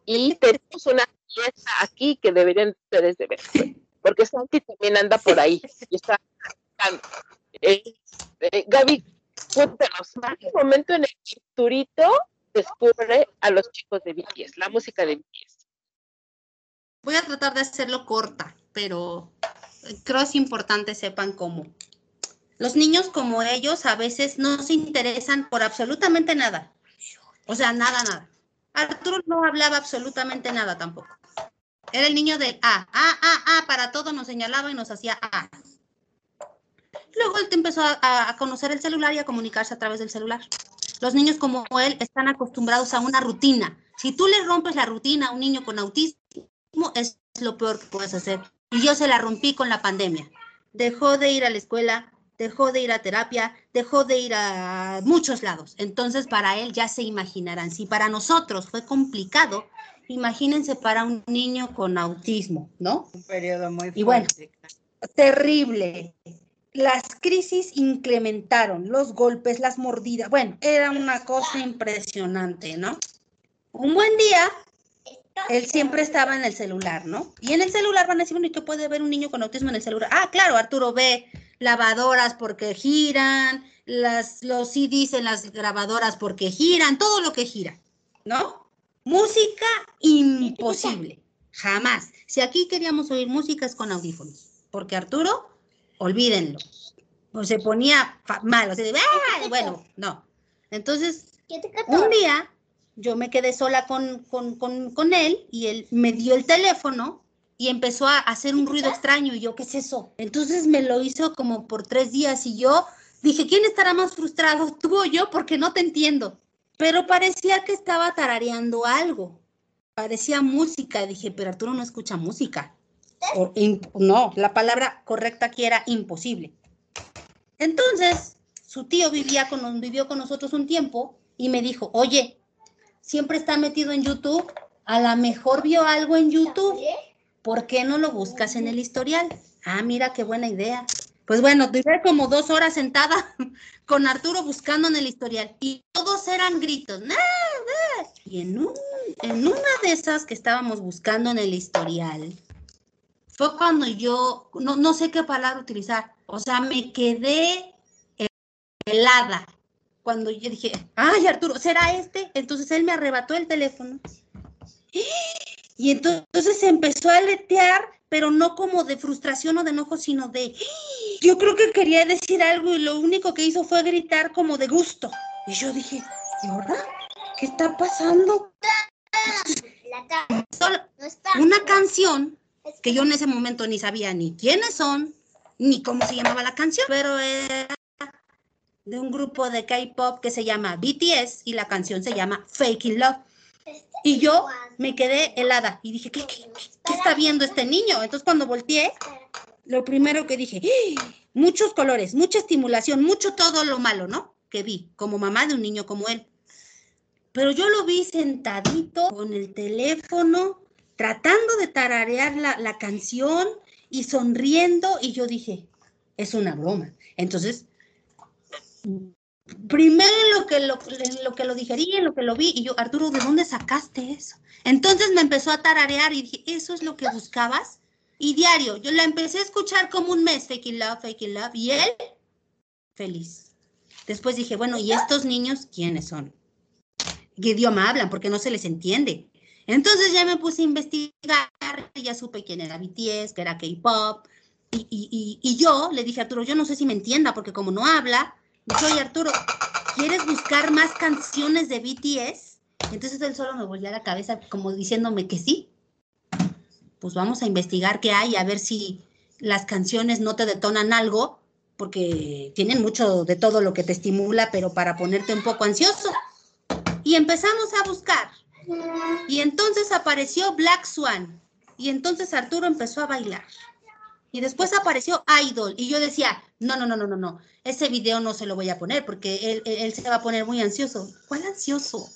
y tenemos una fiesta aquí que deberían ustedes de ver, porque Santi también anda por ahí y está. Eh, eh, Gaby, cuéntanos, ¿en qué momento en el que Arturito descubre a los chicos de BTS, la música de BTS? Voy a tratar de hacerlo corta, pero creo es importante sepan cómo. Los niños como ellos a veces no se interesan por absolutamente nada. O sea, nada, nada. Arturo no hablaba absolutamente nada tampoco. Era el niño del A, A, A, A, para todo nos señalaba y nos hacía A. Luego él empezó a, a conocer el celular y a comunicarse a través del celular. Los niños como él están acostumbrados a una rutina. Si tú le rompes la rutina a un niño con autismo, es lo peor que puedes hacer. Y yo se la rompí con la pandemia. Dejó de ir a la escuela, dejó de ir a terapia, dejó de ir a muchos lados. Entonces, para él ya se imaginarán. Si para nosotros fue complicado, imagínense para un niño con autismo, ¿no? Un periodo muy Y bueno. fuerte. Terrible. Las crisis incrementaron, los golpes, las mordidas. Bueno, era una cosa impresionante, ¿no? Un buen día, él siempre estaba en el celular, ¿no? Y en el celular van a decir, bueno, ¿y qué puede ver un niño con autismo en el celular? Ah, claro, Arturo ve lavadoras porque giran, las, los CDs en las grabadoras porque giran, todo lo que gira, ¿no? Música imposible, jamás. Si aquí queríamos oír música es con audífonos, porque Arturo, olvídenlo, o se ponía mal, o sea, de, "Ah", bueno, no. Entonces, ¿Qué te un día yo me quedé sola con, con, con, con él y él me dio el teléfono y empezó a hacer un ruido extraño y yo, ¿qué es eso? Entonces me lo hizo como por tres días y yo dije, ¿quién estará más frustrado, tú o yo? Porque no te entiendo. Pero parecía que estaba tarareando algo. Parecía música. Dije, pero Arturo no escucha música. O no, la palabra correcta aquí era imposible. Entonces, su tío vivía con, vivió con nosotros un tiempo y me dijo, oye, siempre está metido en YouTube, a lo mejor vio algo en YouTube, ¿por qué no lo buscas en el historial? Ah, mira qué buena idea. Pues bueno, duré como dos horas sentada con Arturo buscando en el historial y todos eran gritos. "¡Ah, ah!". Y en, un- en una de esas que estábamos buscando en el historial, fue cuando yo, no, no sé qué palabra utilizar, o sea, me quedé helada. Cuando yo dije, ay Arturo, ¿será este? Entonces él me arrebató el teléfono. Y entonces empezó a aletear, pero no como de frustración o de enojo, sino de, yo creo que quería decir algo y lo único que hizo fue gritar como de gusto. Y yo dije, ¿y ahora? ¿Qué está pasando? Una canción que yo en ese momento ni sabía ni quiénes son, ni cómo se llamaba la canción, pero era de un grupo de K-pop que se llama BTS y la canción se llama Faking Love. Y yo me quedé helada y dije, ¿qué, qué, qué- está viendo este niño? Entonces cuando volteé, lo primero que dije, ¡Ah! muchos colores, mucha estimulación, mucho todo lo malo, ¿no? Que vi como mamá de un niño como él. Pero yo lo vi sentadito con el teléfono, tratando de tararear la, la canción y sonriendo y yo dije, es una broma. Entonces, primero en lo que lo, en lo que lo digerí, en lo que lo vi, y yo, Arturo, ¿de dónde sacaste eso? Entonces me empezó a tararear y dije, ¿eso es lo que buscabas? Y diario, yo la empecé a escuchar como un mes, Fake Love, Fake Love, y él, feliz. Después dije, bueno, ¿y estos niños quiénes son? ¿Qué idioma hablan? Porque no se les entiende. Entonces ya me puse a investigar, ya supe quién era BTS, que era K-pop, y, y- y- y yo le dije a Arturo, yo no sé si me entienda, porque como no habla, dije, oye Arturo, ¿quieres buscar más canciones de BTS? Entonces él solo me volvió la cabeza como diciéndome que sí. Pues vamos a investigar qué hay, a ver si las canciones no te detonan algo, porque tienen mucho de todo lo que te estimula, pero para ponerte un poco ansioso. Y empezamos a buscar. Y entonces apareció Black Swan. Y entonces Arturo empezó a bailar. Y después apareció Idol. Y yo decía, no, no, no, no, no, no. Ese video no se lo voy a poner porque él, él- él se va a poner muy ansioso. ¿Cuál ansioso?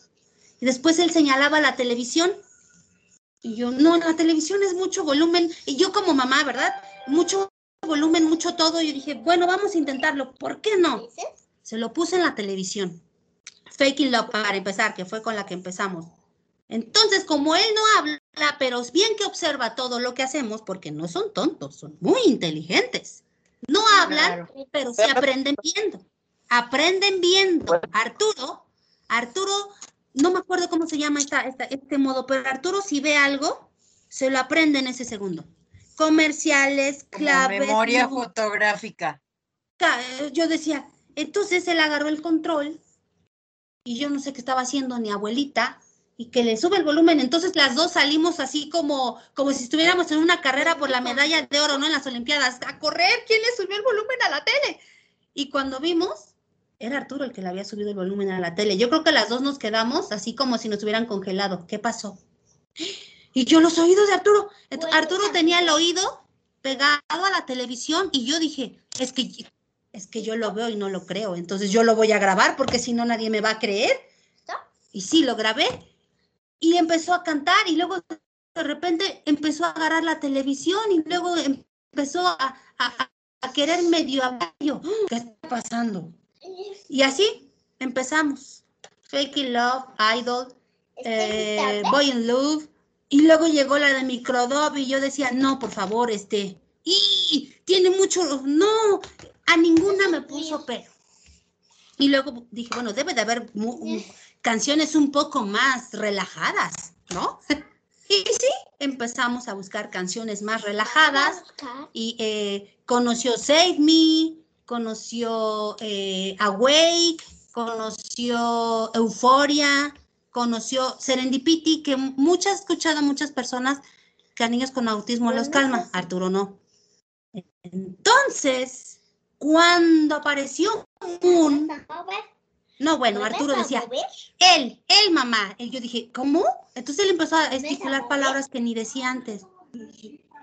Y después él señalaba la televisión. Y yo, no, la televisión es mucho volumen. Y yo como mamá, ¿verdad? Mucho volumen, mucho todo. Y yo dije, bueno, vamos a intentarlo. ¿Por qué no? Se lo puse en la televisión. Faking Love para empezar, que fue con la que empezamos. Entonces, como él no habla, pero es bien que observa todo lo que hacemos, porque no son tontos, son muy inteligentes. No hablan, Claro. pero sí aprenden viendo. Aprenden viendo. Arturo, Arturo, no me acuerdo cómo se llama esta, esta- este modo, pero Arturo si ve algo, se lo aprende en ese segundo. Comerciales, Como claves. memoria no- fotográfica. Ca- eh, yo decía, entonces él agarró el control y yo no sé qué estaba haciendo ni abuelita y que le sube el volumen. Entonces las dos salimos así como, como si estuviéramos en una carrera por la medalla de oro, ¿no? En las Olimpiadas, a correr, ¿quién le subió el volumen a la tele? Y cuando vimos, era Arturo el que le había subido el volumen a la tele. Yo creo que las dos nos quedamos así como si nos hubieran congelado. ¿Qué pasó? Y yo los oídos de Arturo. Arturo tenía el oído pegado a la televisión y yo dije, es que, es que yo lo veo y no lo creo. Entonces yo lo voy a grabar porque si no nadie me va a creer. Y sí, lo grabé. Y empezó a cantar y luego de repente empezó a agarrar la televisión y luego empezó a, a- a- querer medio hablar. Yo, ¿qué está pasando? Y así empezamos. Fake in Love, Idol, eh, Boy in Love. Y luego llegó la de Microdub y yo decía, no, por favor, este, y tiene mucho, no, a ninguna me puso pero. Y luego dije, bueno, debe de haber mu- canciones un poco más relajadas, ¿no? y sí, empezamos a buscar canciones más relajadas y eh, conoció Save Me, conoció eh, Awake, conoció Euphoria, conoció Serendipity, que muchas, he escuchado a muchas personas que a niños con autismo los calma, Arturo no. Entonces, cuando apareció un... No, bueno, Arturo decía, él, él, mamá. Y yo dije, ¿cómo? Entonces él empezó a estipular palabras que ni decía antes.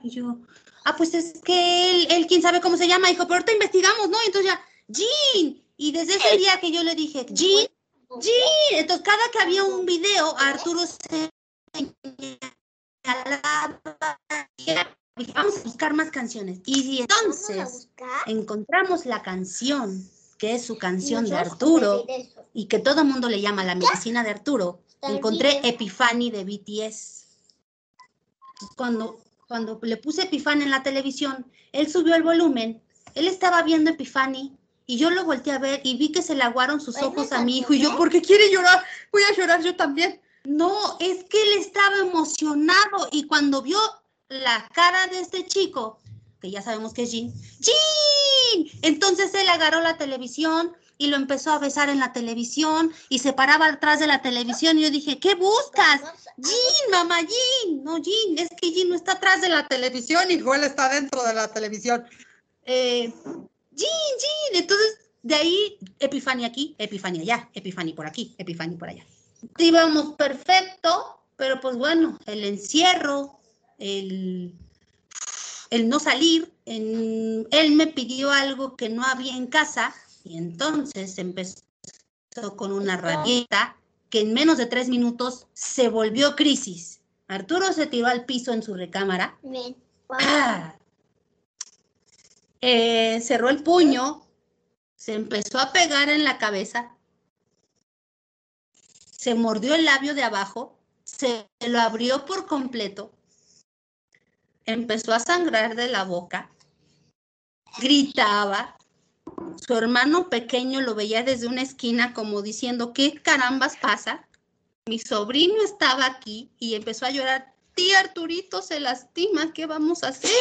Y yo, ah, pues es que él, él quién sabe cómo se llama, dijo, pero ahorita investigamos, ¿no? Y entonces ya, Jean. Y desde ese día que yo le dije, Jean, Jean. Entonces cada que había un video, Arturo se vamos a buscar más canciones. Y entonces encontramos la canción, que es su canción de Arturo, y que todo el mundo le llama la medicina de Arturo. Encontré Epiphany de BTS. Cuando, cuando le puse Epiphany en la televisión, él subió el volumen, él estaba viendo Epiphany y yo lo volteé a ver y vi que se le aguaron sus ojos a mi hijo y yo, ¿por qué quiere llorar? Voy a llorar yo también. No, es que él estaba emocionado y cuando vio la cara de este chico, que ya sabemos que es Jean, ¡Jean! Entonces él agarró la televisión y lo empezó a besar en la televisión y se paraba atrás de la televisión y yo dije, ¿qué buscas? Jean, mamá, Jean. No, Jean, es que Jean no está atrás de la televisión y él está dentro de la televisión. Eh, Jean, Jean. Entonces, de ahí, Epifania aquí, Epifania allá, Epifania por aquí, Epifania por allá. Íbamos perfecto, pero pues bueno, el encierro, el, el no salir, en- él me pidió algo que no había en casa y entonces empezó con una rabieta que en menos de tres minutos se volvió crisis. Arturo se tiró al piso en su recámara. ¡Ah! Eh, cerró el puño, se empezó a pegar en la cabeza, se mordió el labio de abajo, se lo abrió por completo, empezó a sangrar de la boca, gritaba. Su hermano pequeño lo veía desde una esquina como diciendo, ¿qué carambas pasa? Mi sobrino estaba aquí y empezó a llorar, tía Arturito se lastima, ¿qué vamos a hacer?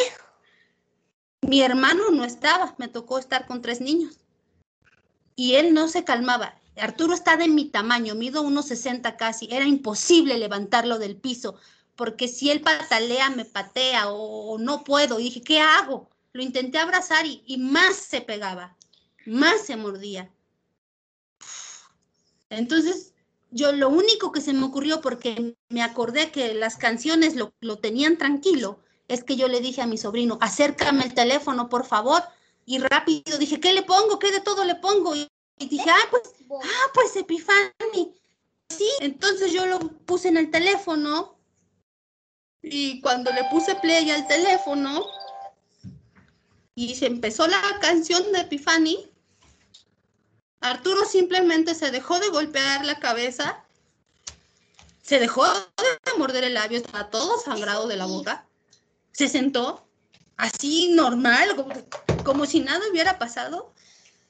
Mi hermano no estaba, me tocó estar con tres niños. Y él no se calmaba. Arturo está de mi tamaño, mido 1,60 casi. Era imposible levantarlo del piso, porque si él patalea, me patea o, o no puedo. Y dije, ¿qué hago? Lo intenté abrazar y, y más se pegaba, más se mordía. Entonces, yo lo único que se me ocurrió, porque me acordé que las canciones lo, lo tenían tranquilo, es que yo le dije a mi sobrino, acércame el teléfono, por favor. Y rápido dije, ¿qué le pongo? ¿Qué de todo le pongo? Y, y dije, ah, pues, ah, pues Epifani. Sí, entonces yo lo puse en el teléfono. Y cuando le puse play al teléfono, y se empezó la canción de Epifani, Arturo simplemente se dejó de golpear la cabeza, se dejó de morder el labio, estaba todo sangrado de la boca, se sentó así normal, como, como si nada hubiera pasado,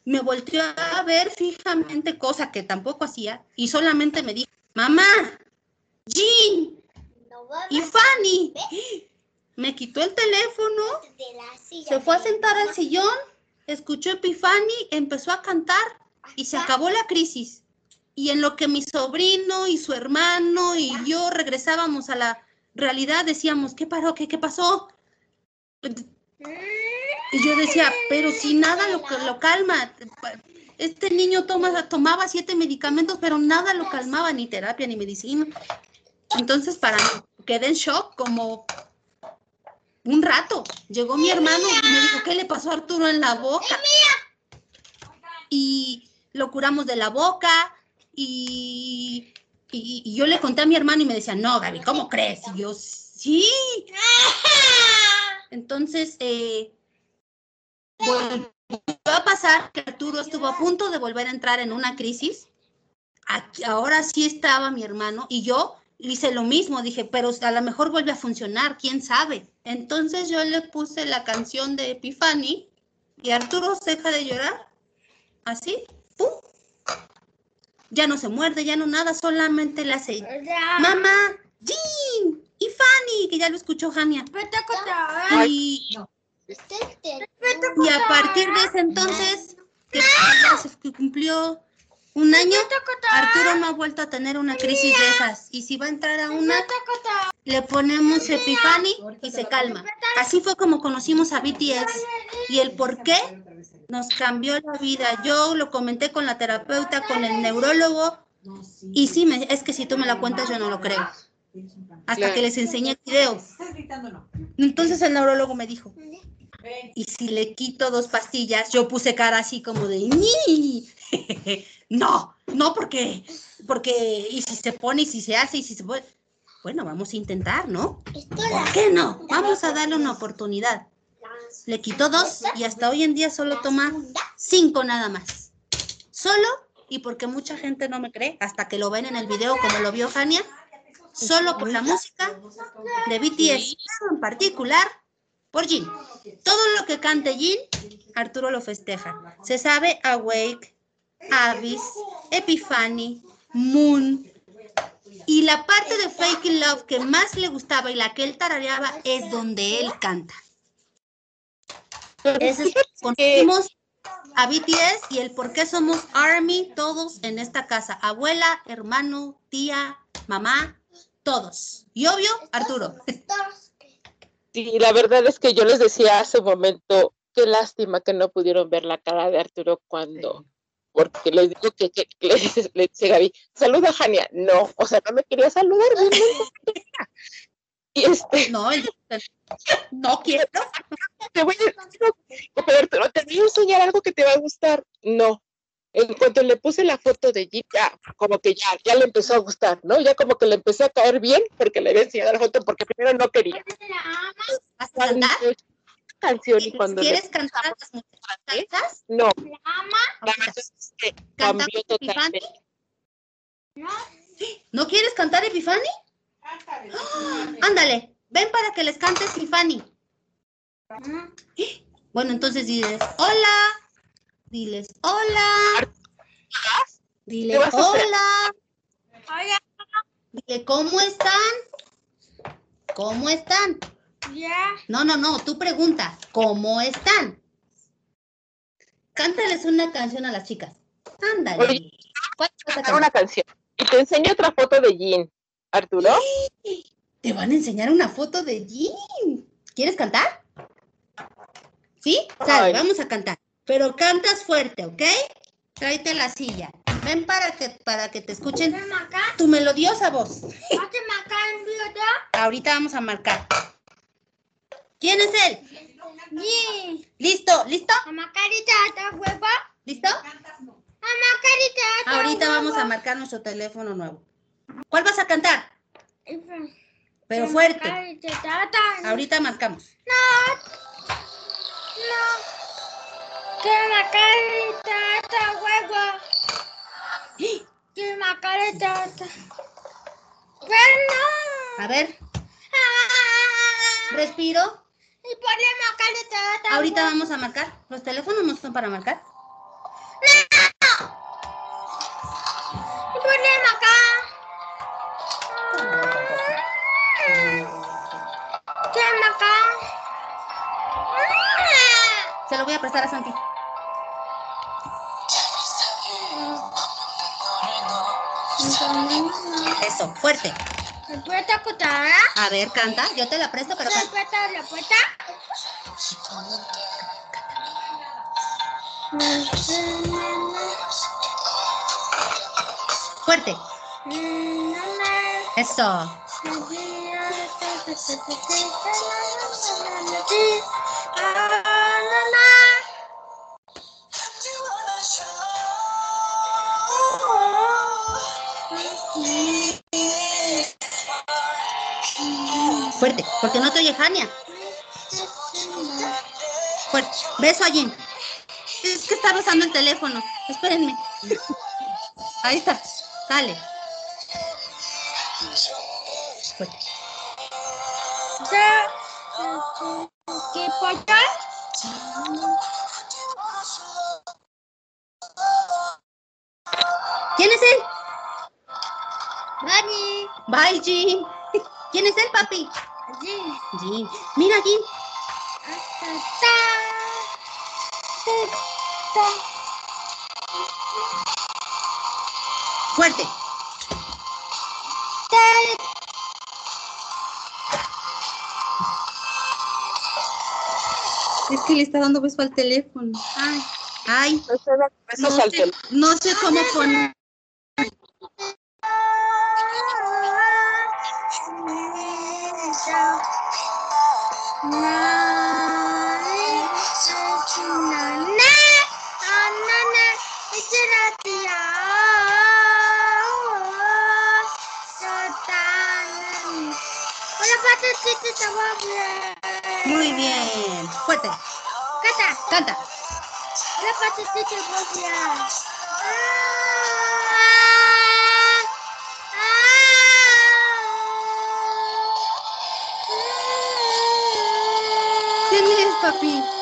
me volteó a ver fijamente, cosa que tampoco hacía, y solamente me dijo, mamá, Jean y Fanny. Me quitó el teléfono, se fue a sentar al sillón, escuchó Epifani, empezó a cantar y se acabó la crisis. Y en lo que mi sobrino y su hermano y yo regresábamos a la realidad, decíamos, ¿qué paró? ¿Qué, qué pasó? Y yo decía, pero si nada lo, lo calma. Este niño toma, tomaba siete medicamentos, pero nada lo calmaba, ni terapia, ni medicina. Entonces, para quedé en shock como un rato. Llegó mi hermano y me dijo, ¿qué le pasó a Arturo en la boca? Y lo curamos de la boca y, y- yo le conté a mi hermano y me decía, no, Gaby, ¿cómo crees? Y yo, sí. Entonces, eh, volvió a pasar que Arturo estuvo a punto de volver a entrar en una crisis. Aquí- ahora sí estaba mi hermano y yo hice lo mismo. Dije, pero a lo mejor vuelve a funcionar, quién sabe. Entonces yo le puse la canción de Epiphany y Arturo se deja de llorar. Así, ¡pum! Ya no se muerde, ya no nada, solamente le hace, mamá, Jean y Fanny, que ya lo escuchó Jania. Y, y a partir de ese entonces, que ya se que cumplió un año, Arturo no ha vuelto a tener una crisis de esas. Y si va a entrar a una, le ponemos Epiphany y se calma. Así fue como conocimos a BTS. Y el por qué nos cambió la vida. Yo lo comenté con la terapeuta, con el neurólogo. Y sí, me, es que si tú me la cuentas, yo no lo creo. Hasta Claro. que les enseñé el video. Entonces el neurólogo me dijo, y si le quito dos pastillas, yo puse cara así como de "Ñi". no, no porque, porque, y si se pone, y si se hace, y si se pone, bueno, vamos a intentar, ¿no? ¿Por qué no? Vamos a darle una oportunidad. Le quitó dos y hasta hoy en día solo toma cinco nada más. Solo, y porque mucha gente no me cree, hasta que lo ven en el video como lo vio Jania, solo por la música de BTS, en particular por Jin. Todo lo que cante Jin, Arturo lo festeja. Se sabe Awake, Abyss, Epiphany, Moon. Y la parte de Faking Love que más le gustaba y la que él tarareaba es donde él canta. Ese es, conocimos a BTS y el por qué somos Army todos en esta casa. Abuela, hermano, tía, mamá, todos. Y obvio, Arturo. Sí, la verdad es que yo les decía hace un momento, qué lástima que no pudieron ver la cara de Arturo cuando, porque les digo que, que- que le, dice, le dice Gaby, saluda a Jania. No, o sea, no me quería saludar. no. Y este, No, no quiero. te voy a pero te voy a enseñar algo que te va a gustar. No. En cuanto le puse la foto de Jeep, ya, como que ya, ya le empezó a gustar, ¿no? Ya como que le empecé a caer bien porque le había enseñado la foto porque primero no quería. ¿Vas a? Canción y cuando le- ¿Quieres cantar las muchachas? no, la ¿Cantamos cambió totalmente. ¿No quieres cantar Epiphany? ¡Ah! Ándale, ven para que les cante Epiphany. Bueno, entonces diles, hola. Diles, hola. Dile, ¿Qué vas a hacer? hola. Dile, ¿cómo están? ¿Cómo están? No, no, no, tú pregunta, ¿cómo están? Cántales una canción a las chicas. Ándale. Oye, ¿Cuál vas a una canción. Y te enseño otra foto de Jean. Arturo, Te van a enseñar una foto de Jim. ¿Quieres cantar? ¿Sí? Sale, vamos a cantar. Pero cantas fuerte, ¿ok? Tráete la silla. Ven para que, para que te escuchen tu melodiosa voz. Ahorita vamos a marcar. ¿Quién es él? ¿Listo? ¿Listo? ¿Listo? Ahorita vamos a marcar nuestro teléfono nuevo. ¿Cuál vas a cantar? Pero fuerte. Ahorita marcamos. A ver, respiro. Ahorita vamos a marcar. Los teléfonos no son para marcar. Se lo voy a prestar a Santi. Eso, fuerte. ¿Me puedes acotar? A ver, canta. Yo te la presto, pero ¿La canta. puerta, la puerta? Fuerte. Eso. Fuerte. Porque no te oye Jania. Fuerte. Beso a Jen. Es que está besando el teléfono. Espérenme. Ahí está. Dale. Fuerte. ¿Qué puerta? ¿Quién es él? Dani. Bye, Jean. ¿Quién es él, papi? Jean. Mira, Jean. Fuerte. Es que le está dando beso al teléfono. Ay. Ay. No sé, no sé cómo poner. Muy bien. Fuerte. Cata, Canta. la patatita bobia. ¿Quién es, papi?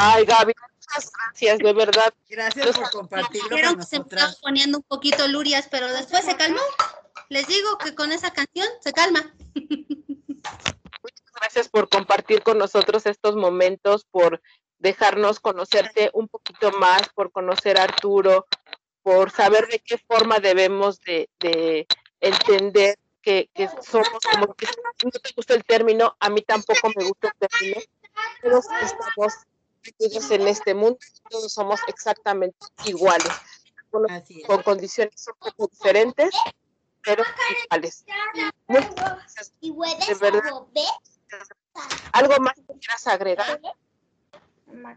Ay, Gaby, muchas gracias, de verdad. Gracias por compartirlo Dijeron con que se me nosotras. estaba poniendo un poquito lurias, pero después se calmó. Les digo que con esa canción se calma. Gracias por compartir con nosotros estos momentos, por dejarnos conocerte un poquito más, por conocer a Arturo, por saber de qué forma debemos de, de entender que, que somos como que no te gusta el término, a mí tampoco me gusta el término, todos estamos en este mundo, todos somos exactamente iguales, con, condiciones un poco diferentes, pero iguales. Muchas gracias. ¿Y hueles De verdad. ¿Algo más que quieras agregar?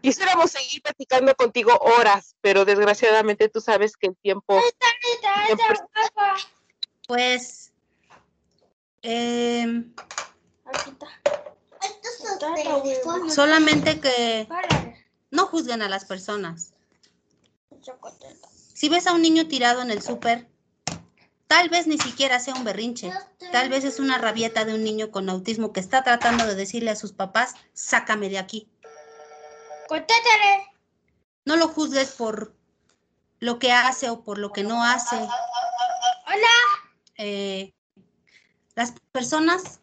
Quisiéramos seguir platicando contigo horas, pero desgraciadamente tú sabes que el tiempo siempre Pues. em, Solamente que no juzguen a las personas. Si ves a un niño tirado en el súper, tal vez ni siquiera sea un berrinche. Tal vez es una rabieta de un niño con autismo que está tratando de decirle a sus papás, sácame de aquí. No lo juzgues por lo que hace o por lo que no hace. Hola. Eh, las personas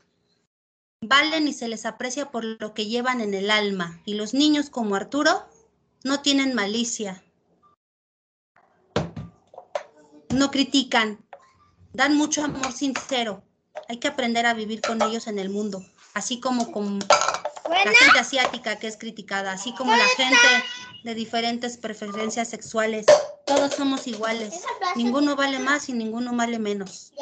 valen y se les aprecia por lo que llevan en el alma. Y los niños como Arturo no tienen malicia. No critican. Dan mucho amor sincero. Hay que aprender a vivir con ellos en el mundo. Así como con la gente asiática que es criticada, así como la gente de diferentes preferencias sexuales. Todos somos iguales. Ninguno vale más y ninguno vale menos.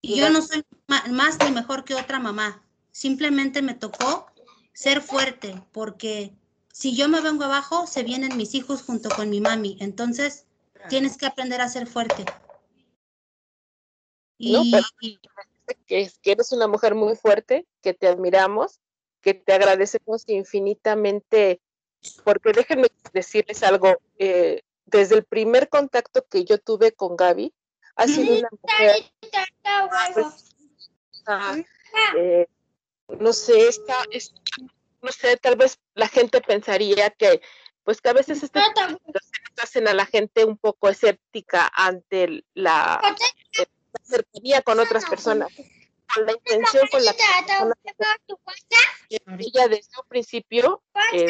Y yo no soy más ni mejor que otra mamá. Simplemente me tocó ser fuerte, porque si yo me vengo abajo, se vienen mis hijos junto con mi mami. Entonces, tienes que aprender a ser fuerte. No, Y, pero- que, es- que eres una mujer muy fuerte, que te admiramos, que te agradecemos infinitamente porque déjenme decirles algo, eh, desde el primer contacto que yo tuve con Gaby, ha sido una mujer, ah, eh, no sé, está, es- no sé, tal vez la gente pensaría que, pues que a veces situaciones hacen a la gente un poco escéptica ante la, eh, la cercanía con otras personas, con la intención con la que ella desde un principio eh,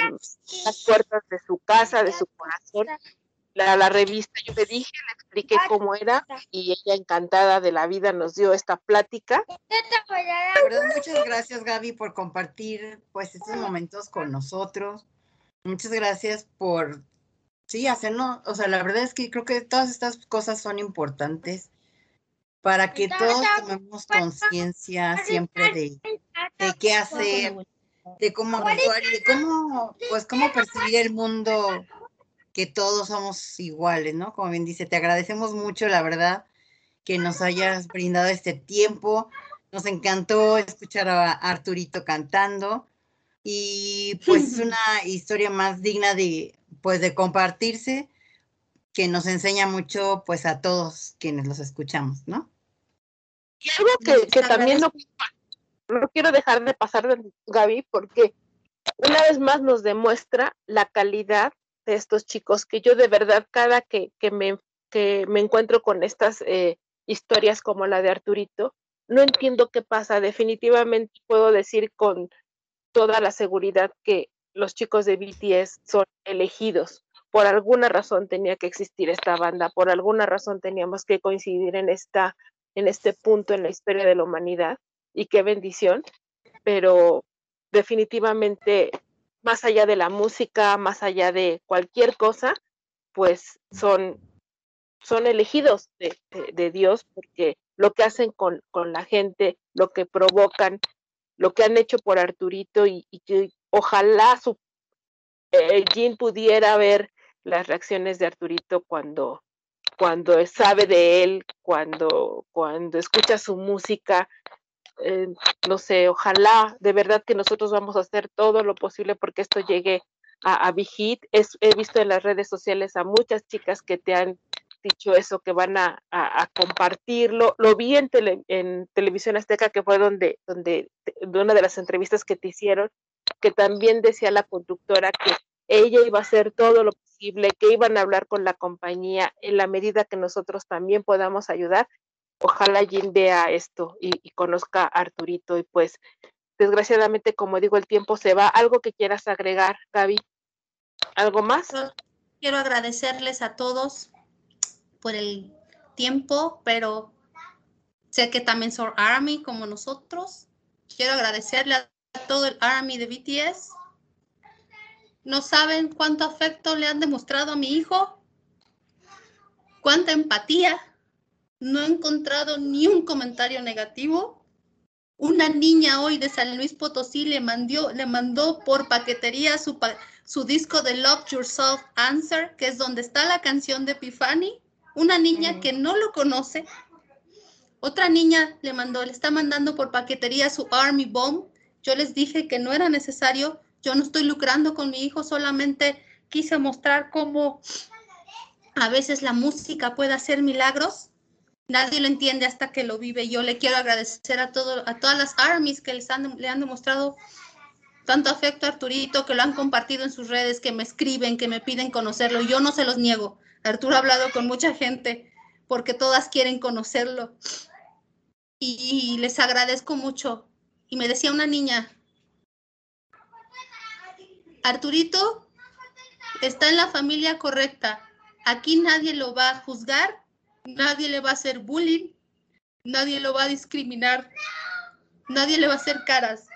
las puertas de su casa, de su corazón, la, la revista, yo le dije, le expliqué cómo era y ella encantada de la vida nos dio esta plática. Muchas gracias Gaby por compartir pues estos momentos con nosotros. Muchas gracias por, sí, hacernos, o sea, la verdad es que creo que todas estas cosas son importantes para que todos tomemos conciencia siempre de, de qué hacer, de cómo actuar y de cómo, pues, cómo percibir el mundo que todos somos iguales, ¿no? Como bien dice, te agradecemos mucho, la verdad, que nos hayas brindado este tiempo. Nos encantó escuchar a Arturito cantando y pues es una historia más digna de, pues, de compartirse que nos enseña mucho, pues, a todos quienes los escuchamos, ¿no? Y algo que, que también no, no quiero dejar de pasar, Gaby, porque una vez más nos demuestra la calidad estos chicos, que yo de verdad cada que, que, me, que me encuentro con estas eh, historias como la de Arturito, no entiendo qué pasa. Definitivamente puedo decir con toda la seguridad que los chicos de BTS son elegidos. Por alguna razón tenía que existir esta banda, por alguna razón teníamos que coincidir en esta en este punto en la historia de la humanidad y qué bendición, pero definitivamente más allá de la música, más allá de cualquier cosa, pues son, son elegidos de, de- Dios porque lo que hacen con, con la gente, lo que provocan, lo que han hecho por Arturito y, y que ojalá su eh, Jean pudiera ver las reacciones de Arturito cuando, cuando sabe de él, cuando, cuando escucha su música, no sé, ojalá de verdad que nosotros vamos a hacer todo lo posible porque esto llegue a, a he visto en las redes sociales a muchas chicas que te han dicho eso, que van a, a- compartirlo. Lo vi en, tele- en Televisión Azteca, que fue donde, donde, de una de las entrevistas que te hicieron, que también decía la conductora que ella iba a hacer todo lo posible, que iban a hablar con la compañía en la medida que nosotros también podamos ayudar. Ojalá Jim vea esto y, conozca a Arturito y pues desgraciadamente, como digo, el tiempo se va. ¿Algo que quieras agregar, Gaby? ¿Algo más? Quiero agradecerles a todos por el tiempo, pero sé que también son Army como nosotros. Quiero agradecerle a todo el Army de BTS. No saben cuánto afecto le han demostrado a mi hijo, cuánta empatía. No he encontrado ni un comentario negativo. Una niña hoy de San Luis Potosí le mandó, le mandó por paquetería su, pa- su disco de Love Yourself Answer, que es donde está la canción de Epiphany. Una niña que no lo conoce. Otra niña le mandó, le está mandando por paquetería su Army Bomb. Yo les dije que no era necesario. Yo no estoy lucrando con mi hijo, solamente quise mostrar cómo a veces la música puede hacer milagros. Nadie lo entiende hasta que lo vive. Yo le quiero agradecer a, todo, a todas las armies que les han, le han demostrado tanto afecto a Arturito, que lo han compartido en sus redes, que me escriben, que me piden conocerlo. Yo no se los niego. Arturo ha hablado con mucha gente porque todas quieren conocerlo. Y, y les agradezco mucho. Y me decía una niña, Arturito está en la familia correcta. Aquí nadie lo va a juzgar, nadie le va a hacer bullying, nadie lo va a discriminar, nadie le va a hacer caras.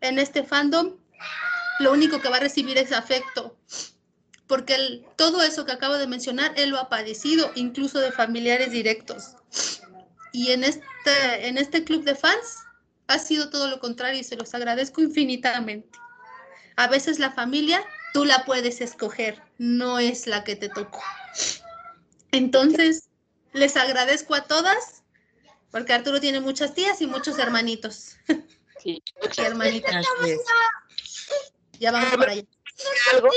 En este fandom, lo único que va a recibir es afecto, porque todo eso que acabo de mencionar, él lo ha padecido, incluso de familiares directos. Y en este, en este club de fans ha sido todo lo contrario y se los agradezco infinitamente. A veces la familia tú la puedes escoger, no es la que te tocó. Entonces, les agradezco a todas, porque Arturo tiene muchas tías y muchos hermanitos Sí, y hermanitas. Ya vamos para allá. algo,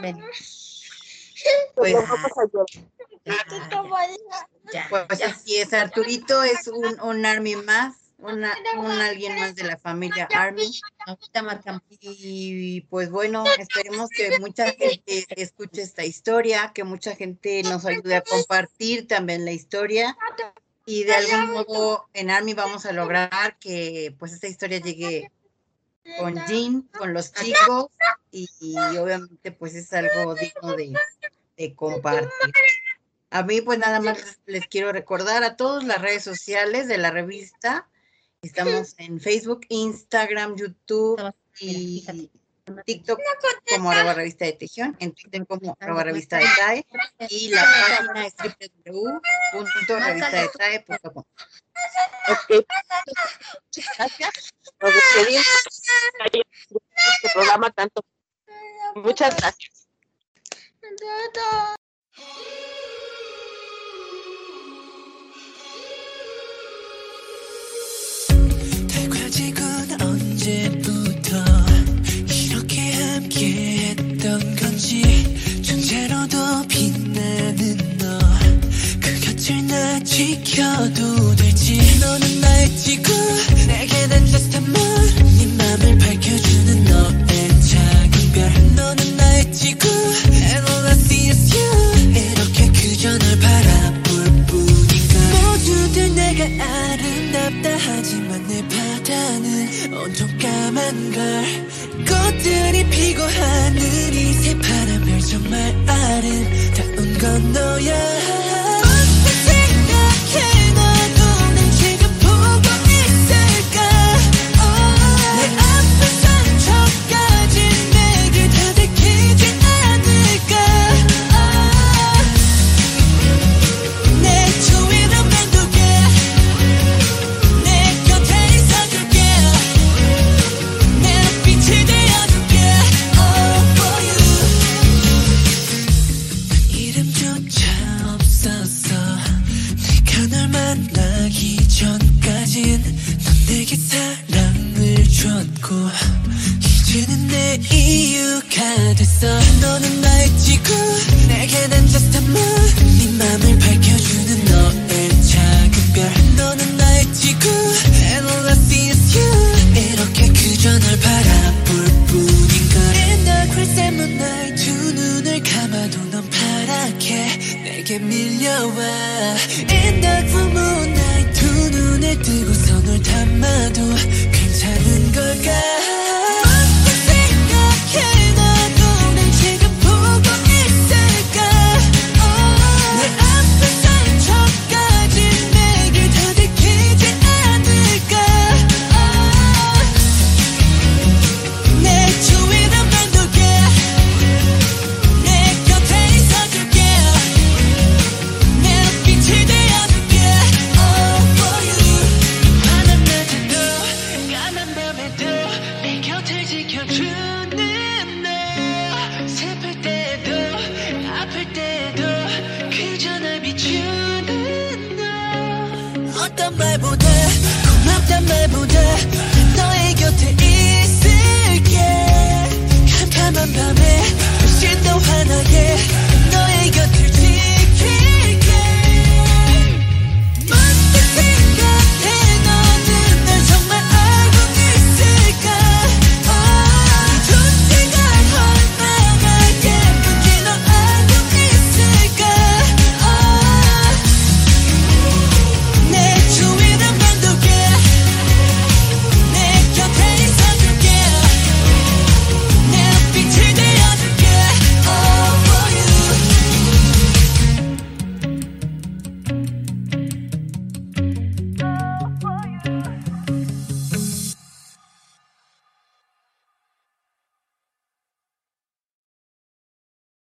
Ven. Pues, nos vamos a llevar. Ya, pues ya. así es, Arturito es un, un Army más, una, un alguien más de la familia Army. Y pues bueno, esperemos que mucha gente escuche esta historia, que mucha gente nos ayude a compartir también la historia. Y de algún modo en Army vamos a lograr que pues esta historia llegue con Jean, con los chicos y, y obviamente pues es algo digno de, de compartir. A mí pues nada más les quiero recordar a todos las redes sociales de la revista. Estamos en Facebook, Instagram, YouTube y. TikTok como arroba revista de Tejión, en Twitter como arroba revista de TAE y la página es www.revistadetrae.com. Ok. Gracias. Nos despedimos. Este programa tanto. Muchas gracias. 언제부터 이렇게 함께 했던 건지 존재로도 빛나는 너. 그 곁을 나 지켜도 될지. 너는 나의 지구 내게 난 just a moon. 네 맘을 밝혀주는 너의 작은 별. 너는 나의 지구 And all I see is you. 이렇게 그저 널 바라볼 뿐인가 모두들 내가 아름답다. 하지만 내 온통 까만 걸. 꽃들이 피고 하늘이 새파란 별 정말 아름다운 건 너야. 어떻게 생각해 너